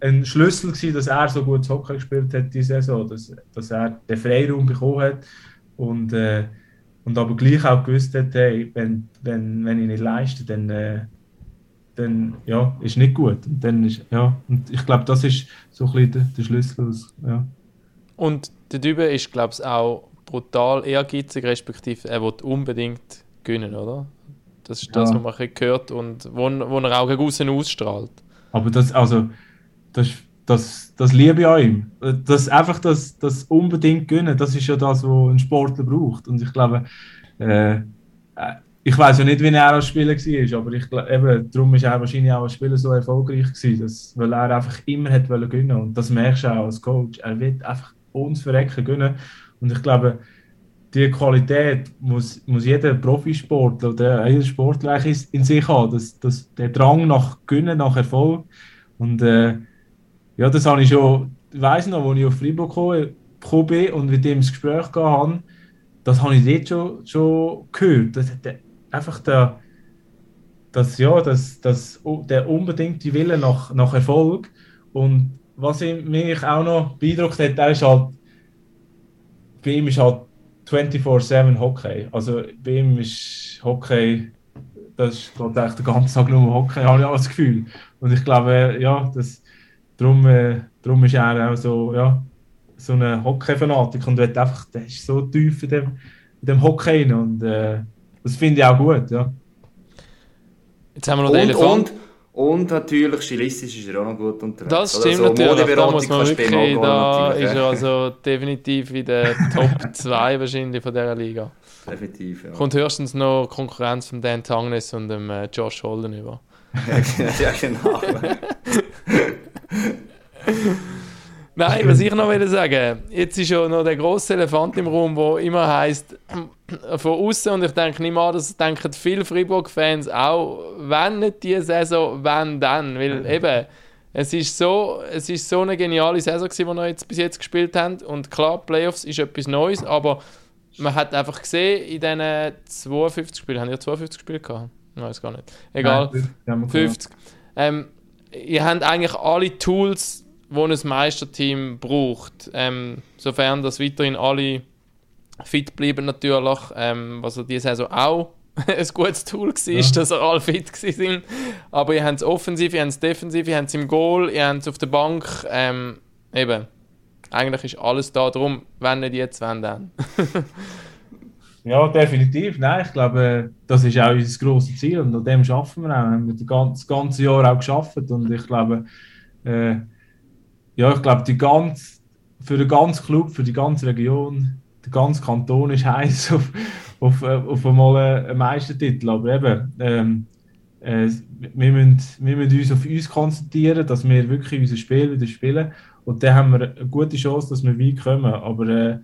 ein Schlüssel gewesen, dass er so gut Hockey gespielt hat diese Saison, dass, dass er den Freiraum bekommen hat und, äh, und aber gleich auch gewusst hat, hey, wenn, wenn, wenn ich nicht leiste, dann, äh, dann ja, ist nicht gut. Und, dann ist, ja, und ich glaube, das ist so ein bisschen der, der Schlüssel. Ja. Und der Dübe ist, glaube ich, auch brutal ehrgeizig, respektive er will unbedingt gewinnen, oder? Das ist das, ja. was man gehört und wo, wo er auch gegen außen ausstrahlt. Aber das, also, das, das, das liebe ich an ihm. Das, einfach das, das unbedingt gewinnen, das ist ja das, was ein Sportler braucht. Und ich glaube, äh, ich weiß ja nicht, wie er als Spieler war, aber ich, eben, darum ist er wahrscheinlich auch als Spieler so erfolgreich gewesen, dass, weil er einfach immer hat wollen gewinnen und das merkst du auch als Coach. Er will einfach uns verrecken gewinnen und ich glaube, die Qualität muss, muss jeder Profisportler oder jeder Sportler in sich haben, das, das, der Drang nach Gewinnen, nach Erfolg und äh, ja, das habe ich schon, ich weiss noch, als ich auf Freiburg gekommen bin und mit dem ins Gespräch gehabt das habe ich dort schon, schon gehört. Das, der, einfach der, das, ja, das, das, der unbedingte Wille nach, nach Erfolg. Und was mich auch noch beeindruckt hat, ist halt, bei ihm ist halt 24-7 Hockey. Also bei ihm ist Hockey, das ist echt den ganzen Tag nur Hockey, habe ich auch das Gefühl. Und ich glaube, ja, das, darum, äh, darum ist er auch so, ja, so ein Hockey-Fanatik und wird einfach, der ist so tief in dem, in dem Hockey und äh, das finde ich auch gut, ja. Jetzt haben wir noch den und, Elefant. Und, und natürlich stilistisch ist er auch noch gut unterwegs. Das stimmt so natürlich, da muss man wirklich, da ist er also definitiv in der Top 2 wahrscheinlich von dieser Liga. Definitiv, ja. Kommt höchstens noch Konkurrenz von Dan Tangnes und dem äh, Josh Holden über. ja, genau. Nein, was ich noch will sagen, jetzt ist ja noch der große Elefant im Raum, der immer heißt von außen und ich denke nicht mal, das denken viele Freiburg-Fans auch, wenn nicht diese Saison, wenn dann, weil eben es ist so, es ist so eine geniale Saison gewesen, die wir jetzt bis jetzt gespielt haben und klar, Playoffs ist etwas Neues, aber man hat einfach gesehen, in diesen 52 Spielen, haben ja 52 Spiele gehabt? Ich weiß gar nicht. Egal, Nein, 50. Ähm, ihr habt eigentlich alle Tools wo ein Meisterteam braucht. Ähm, sofern das weiterhin alle fit bleiben natürlich, ähm, was diese Saison auch ein gutes Tool war, ja. dass er alle fit sind. Aber ihr habt es offensiv, ihr habt es defensiv, ihr habt es im Goal, ihr habt es auf der Bank. Ähm, eben, eigentlich ist alles da drum, wenn nicht jetzt, wenn dann. ja, definitiv. Nein, ich glaube, das ist auch unser grosses Ziel und an dem arbeiten wir auch. Wir haben das ganze Jahr auch geschafft und ich glaube, äh, ja, ich glaube, die ganz, für den ganzen Club, für die ganze Region, der ganze Kanton ist heiß auf, auf, auf einmal einen Meistertitel. Aber eben, ähm, äh, wir, müssen, wir müssen uns auf uns konzentrieren, dass wir wirklich unser Spiel wieder spielen. Und dann haben wir eine gute Chance, dass wir weit kommen. Aber äh,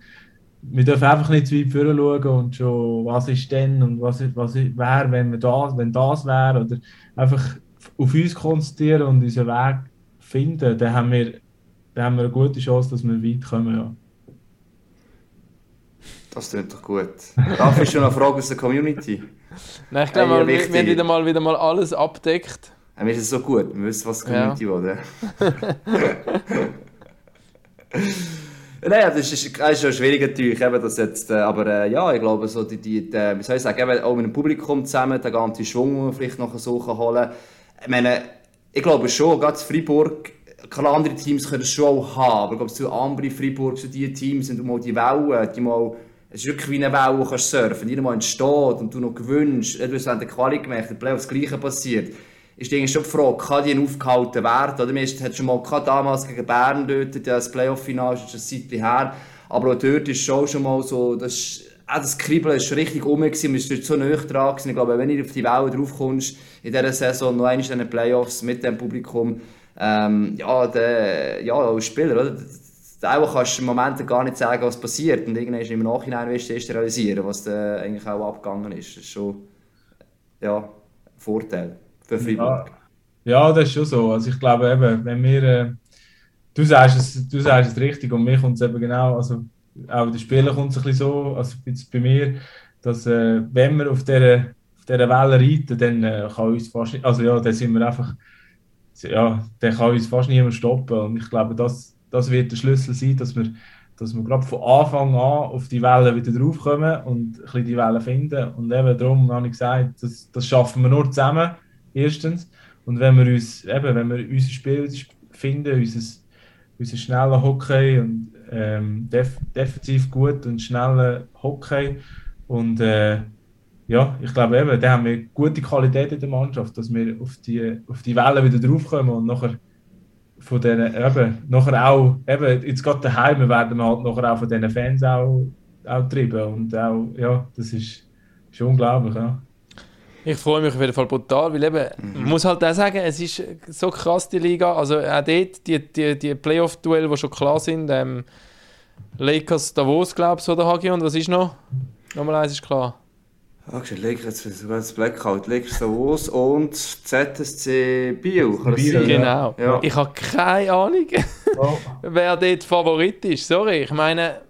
wir dürfen einfach nicht zu weit vorne schauen und schon, was ist denn und was, was wäre, wenn, das, wenn das wäre. Oder einfach auf uns konzentrieren und unseren Weg finden. Dann haben wir dann haben wir eine gute Chance, dass wir weit kommen. Ja. Das klingt doch gut. Darf ich schon eine Frage aus der Community? Nein, ich glaube, hey, wir, wir haben wieder mal, wieder mal alles abdeckt. Mir ist es so gut, wir wissen, was die Community ja. will. Nein, das ist, das ist schon schwierig natürlich, eben, das jetzt, äh, aber äh, ja, ich glaube, so die, die, die, wie soll ich sagen, eben, auch mit dem Publikum zusammen, den ganzen Schwung, den man vielleicht noch so holen kann. Ich meine, ich glaube schon, gerade Freiburg klar, andere Teams können es schon auch haben, aber ich glaube, so Ambri, Freiburg, so diese Teams sind mal die Wellen, die mal, es ist wirklich wie eine Welle, die kannst surfen, die mal entsteht und du noch gewünscht, du hast den Quali gemacht, der Playoff das Gleiche passiert, ist eigentlich schon die kann die aufgehalten werden? Oder? Man hat schon mal damals gegen Bern dort, das Playoff-Final ist schon ein Zeit her, aber auch dort ist schon, schon mal so, das, auch das Kribbeln ist richtig rum man ist dort so nah dran gewesen. Ich glaube, wenn du auf die Welle draufkommst, in dieser Saison noch einmal in den Playoffs mit dem Publikum, ähm, ja, der, ja, als Spieler, oder? Auch kannst du im Moment gar nicht sagen, was passiert. Und irgendwann im Nachhinein wirst du erst realisieren, was da eigentlich auch abgegangen ist. Das ist schon ja, ein Vorteil für Freiburg. Ja. ja, das ist schon so. Also ich glaube eben, wenn wir. Äh, du, sagst es, du sagst es richtig und mir kommt es eben genau. Also auch den Spielen kommt es ein bisschen so, also bei mir, dass äh, wenn wir auf dieser, auf dieser Welle reiten, dann äh, kann uns fast. Also ja, dann sind wir einfach ja, der kann uns fast niemand stoppen. Und ich glaube, das, das wird der Schlüssel sein, dass wir, dass wir gerade von Anfang an auf die Welle wieder draufkommen und ein bisschen die Welle finden. Und eben darum habe ich gesagt, das, das schaffen wir nur zusammen, erstens. Und wenn wir uns, eben, wenn wir unser Spiel finden, unser, unser schneller Hockey und ähm, def defensiv gut und schneller Hockey und äh, ja, ich glaube eben, da haben wir gute Qualität in der Mannschaft, dass wir auf die, auf die Welle wieder draufkommen und nachher von denen, eben, nachher auch, eben, jetzt gerade daheim werden wir halt nachher auch von diesen Fans auch, auch getrieben und auch, ja, das ist, ist unglaublich, ja. Ich freue mich auf jeden Fall brutal, weil eben, mhm. man muss halt auch sagen, es ist so krass, die Liga. Also auch dort, die, die, die Playoff-Duelle, die schon klar sind, ähm, Lakers Davos, glaubst du, oder Hagi? Und was ist noch? Nochmal eins ist klar. Okay, Lakers, das Blackout, Lakers Davos und ZSC Bio. Biel genau. Ja. Ich habe keine Ahnung, oh. wer dort Favorit ist. Sorry, ich meine,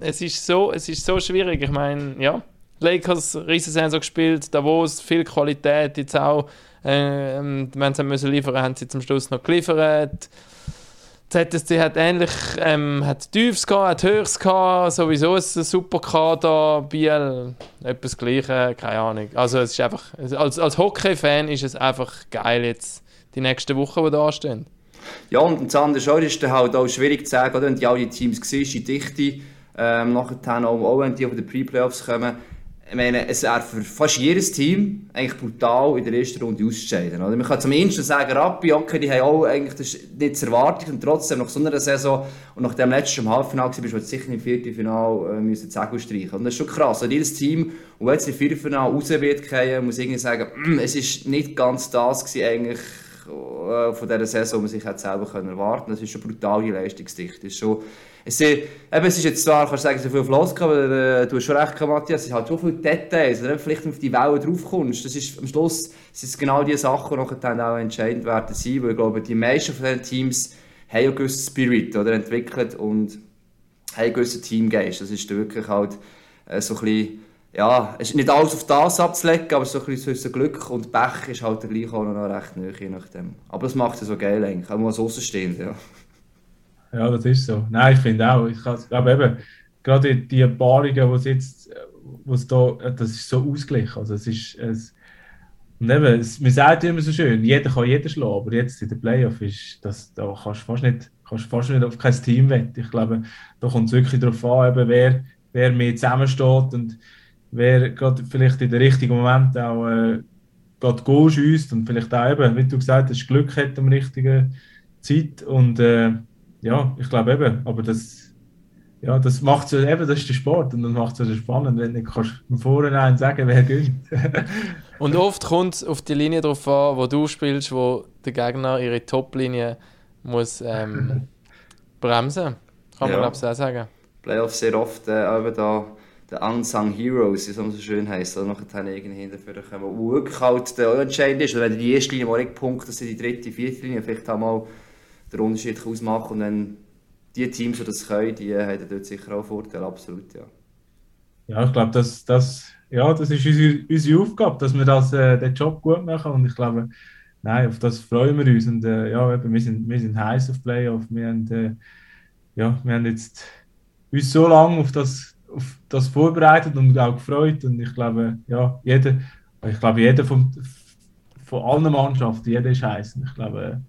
es ist so, es ist so schwierig. Ich meine, ja, Lakers Riesensaison gespielt, Davos, viel Qualität, jetzt auch, äh, wenn sie müssen liefern, haben sie zum Schluss noch geliefert. ZSC hat ähnlich, ähm, hat Tiefs gehabt, hat Höchst gehabt, sowieso ein super Kader, Biel, etwas Gleiches, keine Ahnung. Also es ist einfach, als, als Hockey-Fan ist es einfach geil jetzt, die nächsten Wochen, die da anstehen. Ja, und das andere ist dann halt auch schwierig zu sagen, oder? wenn die alle Teams siehst, die Dichte, ähm, nachher auch, auch wenn die auf die Pre-Playoffs kommen, ich meine, es wäre für fast jedes Team eigentlich brutal in der ersten Runde auszuscheiden. Oder? Man kann zumindest sagen, Rappi, okay, die haben auch eigentlich das nicht zu erwarten und trotzdem nach so einer Saison und nach dem letzten Halbfinale bist du sicher im Viertelfinale äh, müssen Zegel streichen. Und das ist schon krass. Und jedes Team, wenn jetzt im Viertelfinale raus wird muss irgendwie sagen, mm, es ist nicht ganz das gewesen, eigentlich von dieser Saison, was man sich selber können erwarten konnte. Das ist schon brutale Leistungsdichte. Das ist schon es, ist, eben, es ist jetzt zwar, kannst du sagen, so viel Flosk, aber äh, du hast schon recht, Matthias, es sind halt so viele Details, oder vielleicht auf die Wellen draufkommst. Das ist, am Schluss sind es genau die Sachen, die dann auch entscheidend werden sein, weil ich glaube, die meisten von diesen Teams haben einen gewissen Spirit oder, entwickelt und haben einen gewissen Teamgeist. Das ist wirklich halt äh, so ein bisschen, ja, es ist nicht alles auf das abzulegen, aber so ein bisschen so Glück und Pech ist halt gleich auch noch recht neu, je nachdem. Aber das macht es so geil eigentlich, auch mal so außenstehend, ja. Ja, das ist so. Nein, ich finde auch. Ich glaube eben, gerade die Paarungen, die jetzt, was da, das ist so ausgeglichen. Also es ist, es, und eben, es, man sagt immer so schön, jeder kann jeden schlagen, aber jetzt in der Playoff ist das, da kannst du fast nicht, kannst fast nicht auf kein Team wetten. Ich glaube, da kommt es wirklich darauf an, eben, wer, wer mehr zusammensteht und wer gerade vielleicht in den richtigen Moment auch äh, gerade Goal schießt und vielleicht auch eben, wie du gesagt hast, Glück hat am richtigen Zeit und äh, ja, ich glaube eben, aber das, ja, das macht so, eben, das ist der Sport und das macht es so spannend, wenn du kannst von vornherein sagen, wer gönnt. und oft kommt es auf die Linie drauf an, wo du spielst, wo der Gegner ihre Top-Linie muss ähm, bremsen. Kann man ja. glaube ich auch sagen. Playoffs sehr oft äh, eben da der Unsung Heroes, wie es so schön heisst, oder nachher irgendwie dafür kommen, wo wirklich halt der entscheidend ist. Oder wenn die erste Linie mal nicht punktet, sind die dritte, vierte Linie vielleicht auch mal den Unterschied ausmachen und dann die Teams, die das können, die haben dort sicher auch Vorteile, absolut, ja. Ja, ich glaube, das, das, ja, das ist unsere, unsere Aufgabe, dass wir das, äh, den Job gut machen und ich glaube, nein, auf das freuen wir uns und äh, ja, eben, wir, sind, wir sind heiß auf Playoff, wir haben, äh, ja, wir haben jetzt uns so lange auf das, auf das vorbereitet und auch gefreut und ich glaube, ja, jeder, ich glaube, jeder von, von allen Mannschaften, jeder ist heiß und ich glaube,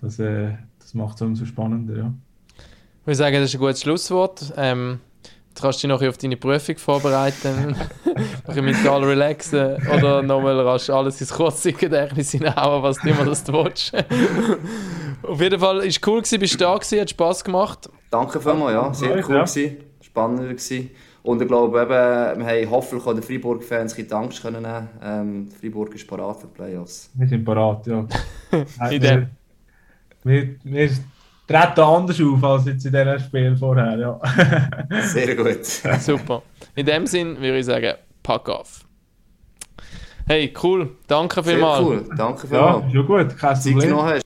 das, äh, das macht es umso spannender, ja. Ich würde sagen, das ist ein gutes Schlusswort. Ähm, du kannst dich noch auf deine Prüfung vorbereiten, noch mental relaxen oder nochmal rasch alles ins Kurzzeitgedächtnis hineinhauen, was du immer das du willst. auf jeden Fall, ist cool gewesen, bist du da gewesen, hat Spass gemacht. Danke vielmals, ja, sehr cool ja. gewesen, spannend gewesen. Und ich glaube, eben, wir haben hoffentlich auch den Freiburg-Fans ein Angst können nehmen. Ähm, Freiburg ist parat für die Playoffs. Wir sind parat, ja. In dem wir, wir treten anders auf als jetzt in diesem Spiel vorher. Ja. Sehr gut. Super. In dem Sinn würde ich sagen, pack auf. Hey, cool. Danke vielmals. Sehr cool. Danke vielmals. Ja, schon gut. Kein Problem.